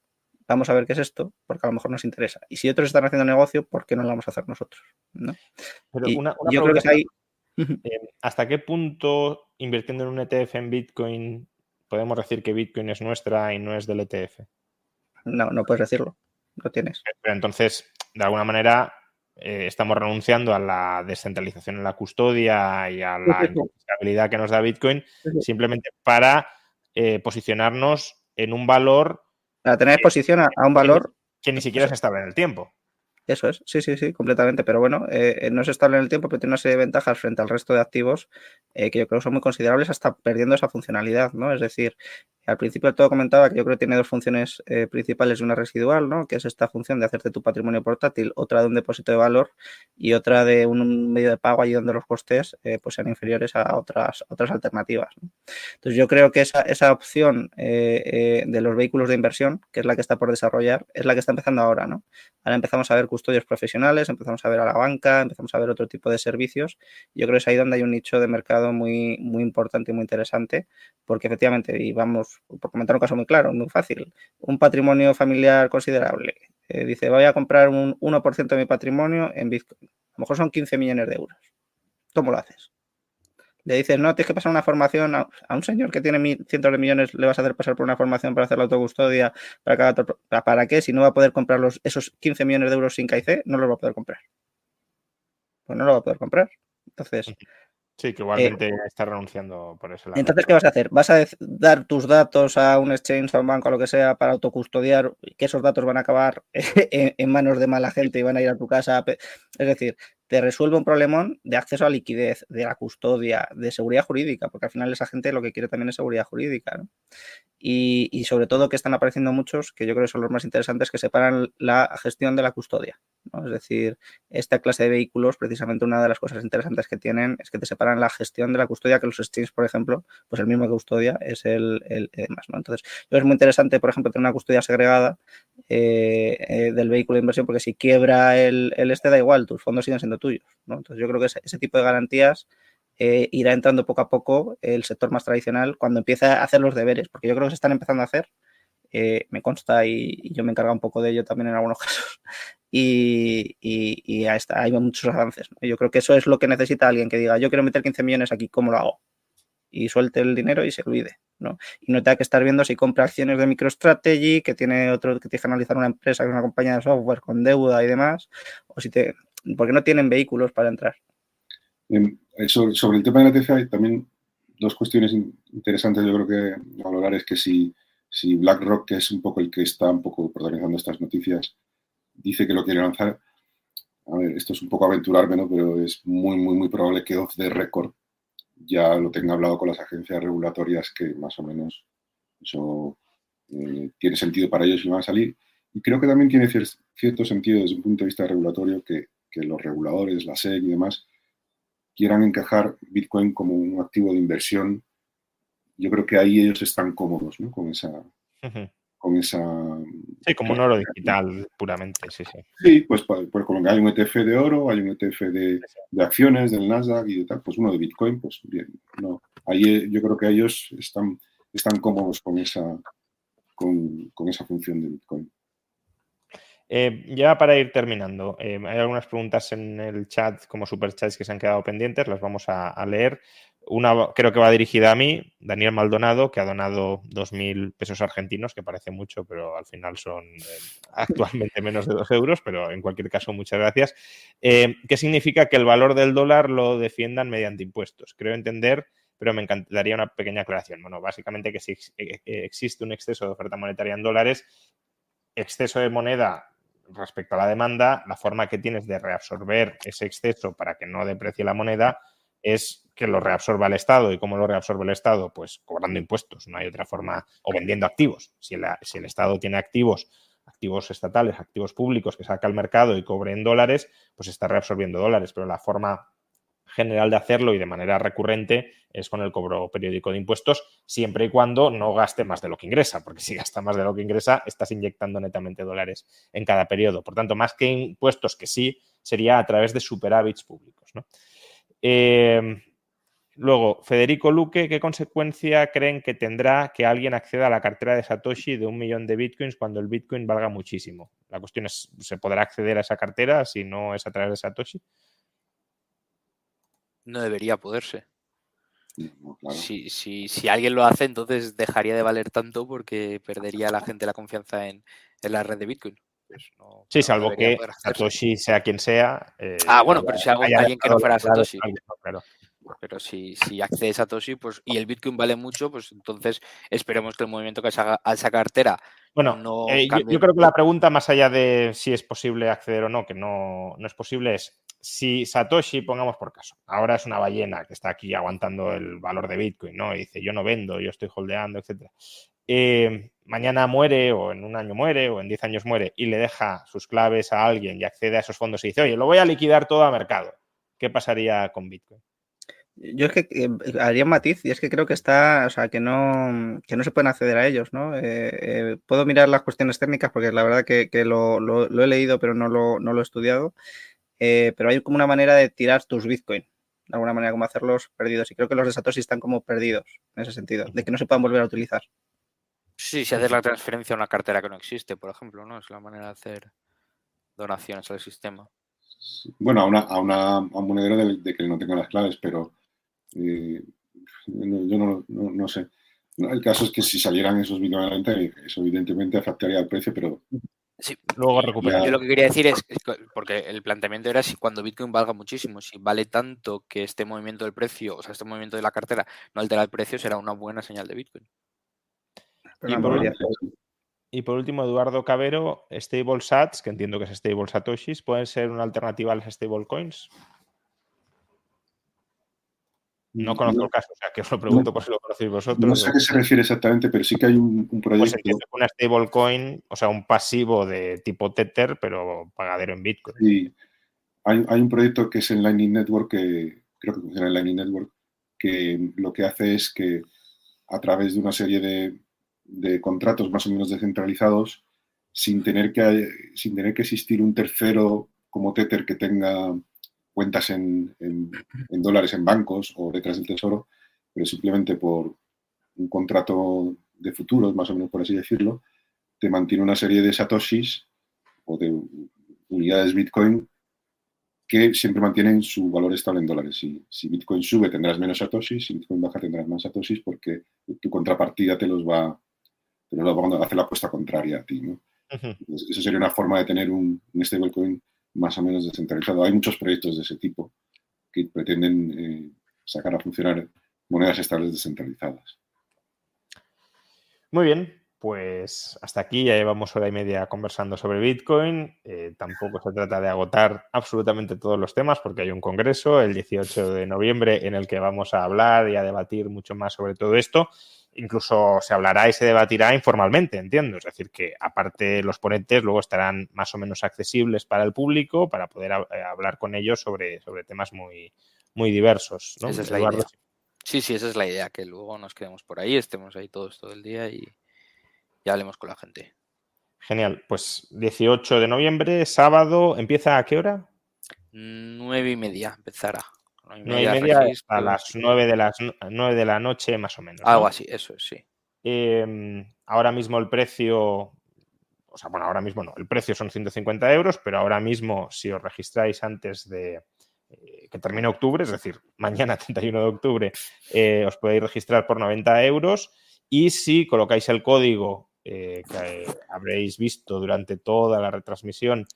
vamos a ver qué es esto, porque a lo mejor nos interesa. Y si otros están haciendo negocio, ¿por qué no lo vamos a hacer nosotros? ¿no? Pero una, yo creo que ahí... Eh, ¿Hasta qué punto invirtiendo en un ETF en Bitcoin podemos decir que Bitcoin es nuestra y no es del ETF? No, no puedes decirlo. Lo tienes. Pero entonces, de alguna manera, eh, estamos renunciando a la descentralización en la custodia y a la estabilidad que nos da Bitcoin, simplemente para eh, posicionarnos en un valor. Para tener exposición a, un valor. Que, ni siquiera es estable en el tiempo. Eso es, sí, sí, sí, completamente. Pero bueno, eh, no es estable en el tiempo, pero tiene una serie de ventajas frente al resto de activos que yo creo que son muy considerables hasta perdiendo esa funcionalidad, ¿no? Es decir, al principio todo comentaba que yo creo que tiene dos funciones eh, principales, una residual, ¿no? que es esta función de hacerte tu patrimonio portátil, otra de un depósito de valor y otra de un medio de pago allí donde los costes eh, pues sean inferiores a otras, otras alternativas. Entonces yo creo que esa, esa opción eh, de los vehículos de inversión, que es la que está por desarrollar, es la que está empezando ahora. ¿no? Ahora empezamos a ver custodios profesionales, empezamos a ver a la banca, empezamos a ver otro tipo de servicios. Yo creo que es ahí donde hay un nicho de mercado muy, muy importante y muy interesante, porque efectivamente, y vamos por comentar un caso muy claro, muy fácil, un patrimonio familiar considerable. Eh, dice, voy a comprar un 1% de mi patrimonio en Bitcoin. A lo mejor son 15 millones de euros. ¿Cómo lo haces? Le dices, no, tienes que pasar una formación a, un señor que tiene cientos de millones, le vas a hacer pasar por una formación para hacer la autocustodia, para, ¿para qué? Si no va a poder comprar los, esos 15 millones de euros sin KIC, no los va a poder comprar. Pues no lo va a poder comprar. Entonces, Sí, que igualmente eh, está renunciando por eso. Entonces, ¿qué vas a hacer? ¿Vas a dar tus datos a un exchange, a un banco, a lo que sea, para autocustodiar, que esos datos van a acabar (laughs) en, manos de mala gente y van a ir a tu casa? Es decir, te resuelve un problemón de acceso a liquidez, de la custodia, de seguridad jurídica, porque al final esa gente lo que quiere también es seguridad jurídica. ¿no? Y, sobre todo que están apareciendo muchos, que yo creo que son los más interesantes, que separan la gestión de la custodia. Es decir, esta clase de vehículos, precisamente una de las cosas interesantes que tienen es que te separan la gestión de la custodia, que los exchanges, por ejemplo, pues el mismo que custodia es el, el. ¿no? Entonces, es muy interesante, por ejemplo, tener una custodia segregada eh, eh, del vehículo de inversión, porque si quiebra el, el, este, da igual, tus fondos siguen siendo tuyos. Entonces, yo creo que ese, tipo de garantías eh, irá entrando poco a poco el sector más tradicional cuando empieza a hacer los deberes, porque yo creo que se están empezando a hacer eh, me consta y, yo me encargo un poco de ello también en algunos (laughs) casos. Y, y, hay muchos avances. Yo creo que eso es lo que necesita alguien que diga, yo quiero meter 15 millones aquí, ¿cómo lo hago? Y suelte el dinero y se olvide. ¿no? Y no tenga que estar viendo si compra acciones de MicroStrategy, que tiene otro, que tiene que analizar una empresa, que es una compañía de software con deuda y demás, o si te, porque no tienen vehículos para entrar. Em, sobre, el tema de la TCA hay también dos cuestiones interesantes yo creo que valorar es que si si BlackRock, que es un poco el que está un poco protagonizando estas noticias, dice que lo quiere lanzar, a ver, esto es un poco aventurarme, ¿no? Pero es muy, muy, muy probable que off the record ya lo tenga hablado con las agencias regulatorias que más o menos eso eh, tiene sentido para ellos y van a salir. Y creo que también tiene cierto sentido desde un punto de vista regulatorio que, que los reguladores, la SEC y demás, quieran encajar Bitcoin como un activo de inversión yo creo que ahí ellos están cómodos ¿no? con esa... Con esa sí, como un oro digital puramente, sí, sí. Sí, pues, pues, como hay un ETF de oro, hay un ETF de, de, acciones del Nasdaq y de tal, pues uno de Bitcoin, pues bien, no. Ahí eh, yo creo que ellos están, están cómodos con esa, con, con esa función de Bitcoin. Eh, ya para ir terminando, eh, hay algunas preguntas en el chat como superchats que se han quedado pendientes, las vamos a, leer. Una creo que va dirigida a mí, Daniel Maldonado, que ha donado 2.000 pesos argentinos, que parece mucho, pero al final son eh, actualmente (laughs) menos de 2 euros, pero en cualquier caso, muchas gracias. ¿Qué significa que el valor del dólar lo defiendan mediante impuestos? Creo entender, pero me encantaría una pequeña aclaración. Bueno, básicamente que si existe un exceso de oferta monetaria en dólares, exceso de moneda respecto a la demanda, la forma que tienes de reabsorber ese exceso para que no deprecie la moneda es que lo reabsorba el Estado. ¿Y cómo lo reabsorbe el Estado? Pues cobrando impuestos, no hay otra forma, o vendiendo activos. Si, el Estado tiene activos, activos estatales, activos públicos que saca al mercado y cobre en dólares, pues está reabsorbiendo dólares, pero la forma general de hacerlo y de manera recurrente es con el cobro periódico de impuestos, siempre y cuando no gaste más de lo que ingresa, porque si gasta más de lo que ingresa, estás inyectando netamente dólares en cada periodo. Por tanto, más que impuestos que sí, sería a través de superávits públicos. ¿no? Eh, luego, Federico Luque, ¿qué consecuencia creen que tendrá que alguien acceda a la cartera de Satoshi de un millón de bitcoins cuando el bitcoin valga muchísimo? La cuestión es, ¿se podrá acceder a esa cartera si no es a través de Satoshi? No debería poderse. Si, si, alguien lo hace, entonces dejaría de valer tanto porque perdería la gente la confianza en, en la red de Bitcoin. pues no. Sí, no salvo que. Satoshi sea quien sea. eh, Ah, bueno, pero si haya alguien que no fuera Satoshi. claro. Pero si, si accede a Satoshi pues, y el Bitcoin vale mucho, pues entonces esperemos que el movimiento que se haga a esa cartera Bueno, no eh, yo creo que la pregunta, más allá de si es posible acceder o no, que no, no es posible, es si Satoshi, pongamos por caso, ahora es una ballena que está aquí aguantando el valor de Bitcoin, ¿no? Y dice, yo no vendo, yo estoy holdeando, etcétera. Eh, mañana muere, o en un año muere, o en 10 años muere, y le deja sus claves a alguien y accede a esos fondos y dice, oye, lo voy a liquidar todo a mercado. ¿Qué pasaría con Bitcoin? Yo es que eh, haría un matiz y es que creo que está, o sea, que no, que no se pueden acceder a ellos, ¿no? Eh, puedo mirar las cuestiones técnicas porque la verdad que, lo- lo he leído pero no lo, no lo he estudiado, Eh, pero hay como una manera de tirar tus Bitcoin, de alguna manera como hacerlos perdidos y creo que los de Satoshi están como perdidos en ese sentido, de que no se puedan volver a utilizar. Sí, si haces la transferencia a una cartera que no existe, por ejemplo, ¿no? Es la manera de hacer donaciones al sistema. Bueno, a, una, a, una, a un monedero de, de que no tengo las claves, pero eh, yo no, no, no sé. El caso es que si salieran esos bitcoins a la venta, eh, eso evidentemente afectaría al precio, pero Sí, Luego recuperar. Yo lo que quería decir es, es que- porque el planteamiento era si cuando Bitcoin valga muchísimo, si vale tanto que este movimiento del precio, o sea, este movimiento de la cartera no altera el precio, será una buena señal de Bitcoin. Y por último- Y por último, Eduardo Cabero, Stable Sats, que entiendo que es Stable Satoshis, ¿pueden ser una alternativa a las stable coins? No conozco el caso, o sea que os lo pregunto por si lo conocéis vosotros. no sé a qué se refiere exactamente, pero sí que hay un, un Pues proyecto. entiendo que una stablecoin, o sea, un pasivo de tipo Tether, pero pagadero en Bitcoin. Y hay, hay un proyecto que es en Lightning Network, que creo que funciona en Lightning Network, que lo que hace es que a través de una serie de, de contratos más o menos descentralizados, sin tener, que, sin tener que existir un tercero como Tether que tenga cuentas en, en- en dólares en bancos o letras del tesoro, pero simplemente por un contrato de futuros, más o menos por así decirlo, te mantiene una serie de satoshis o de unidades Bitcoin que siempre mantienen su valor estable en dólares. Si, si Bitcoin sube tendrás menos satoshis, si Bitcoin baja tendrás más satoshis porque tu contrapartida te los va, te los va cuando hace la apuesta contraria a ti. ¿no? Ujú. Entonces, eso sería una forma de tener un, un stablecoin más o menos descentralizado. Hay muchos proyectos de ese tipo que pretenden eh, sacar a funcionar monedas estables descentralizadas. Muy bien, pues hasta aquí ya llevamos hora y media conversando sobre Bitcoin. Eh, tampoco se trata de agotar absolutamente todos los temas porque hay un congreso el 18 de noviembre en el que vamos a hablar y a debatir mucho más sobre todo esto. Incluso se hablará y se debatirá informalmente, entiendo. Es decir, que aparte los ponentes luego estarán más o menos accesibles para el público para poder eh, hablar con ellos sobre, sobre temas muy, muy diversos. ¿no? Esa es la Eduardo, idea. Sí, sí, esa es la idea, que luego nos quedemos por ahí, estemos ahí todos todo el día y, y hablemos con la gente. Genial. Pues 18 de noviembre, sábado, ¿empieza a qué hora? Nueve y media empezará. Nueve Nueve y media registro, a las sí. nueve de las de la noche, más o menos. ¿no? Algo así, eso es, sí. Eh, ahora mismo el precio, o sea, bueno, ahora mismo no, el precio son 150 euros, pero ahora mismo si os registráis antes de eh, que termine octubre, es decir, (laughs) mañana 31 de octubre, eh, os podéis registrar por 90 euros y si colocáis el código eh, que habréis visto durante toda la retransmisión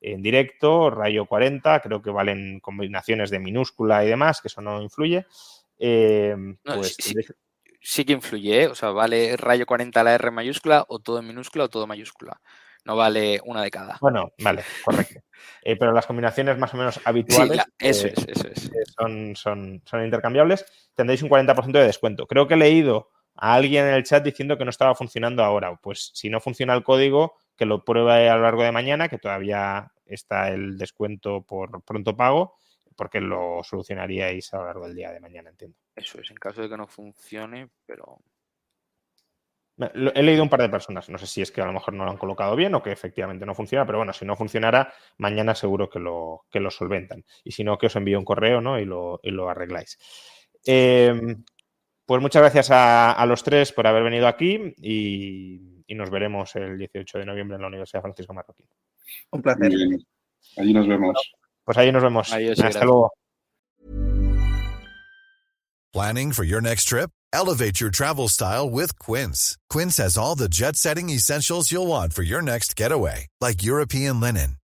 en directo, rayo 40, creo que valen combinaciones de minúscula y demás, que eso no influye. eh, No, pues sí- sí. que influye, ¿eh? O sea, vale rayo 40 la R mayúscula o todo en minúscula o todo mayúscula. No vale una de cada. Bueno, vale, correcto. Eh, pero las combinaciones más o menos Sí, habituales la- eso es, eso es. son, son, son intercambiables. Tendréis un 40% de descuento. Creo que he leído a alguien en el chat diciendo que no estaba funcionando ahora. Pues si no funciona el código, que lo pruebe a lo largo de mañana, que todavía está el descuento por pronto pago, porque lo solucionaríais a lo largo del día de mañana, entiendo. Eso es, en caso de que no funcione, pero He leído un par de personas, no sé si es que a lo mejor no lo han colocado bien o que efectivamente no funciona, pero bueno, si no funcionara, mañana seguro que lo, que lo solventan. Y si no, que os envío un correo ¿no? y, lo, y lo arregláis. Eh, pues muchas gracias a, a los tres por haber venido aquí y, y nos veremos el 18 de noviembre en la Universidad Francisco Marroquín. Un placer. Allí nos vemos. Pues ahí nos vemos. Adiós Hasta gracias. luego. Planning for your next trip? Elevate your travel style with Quince. Quince has all the jet setting essentials you'll want for your next getaway, like European linen,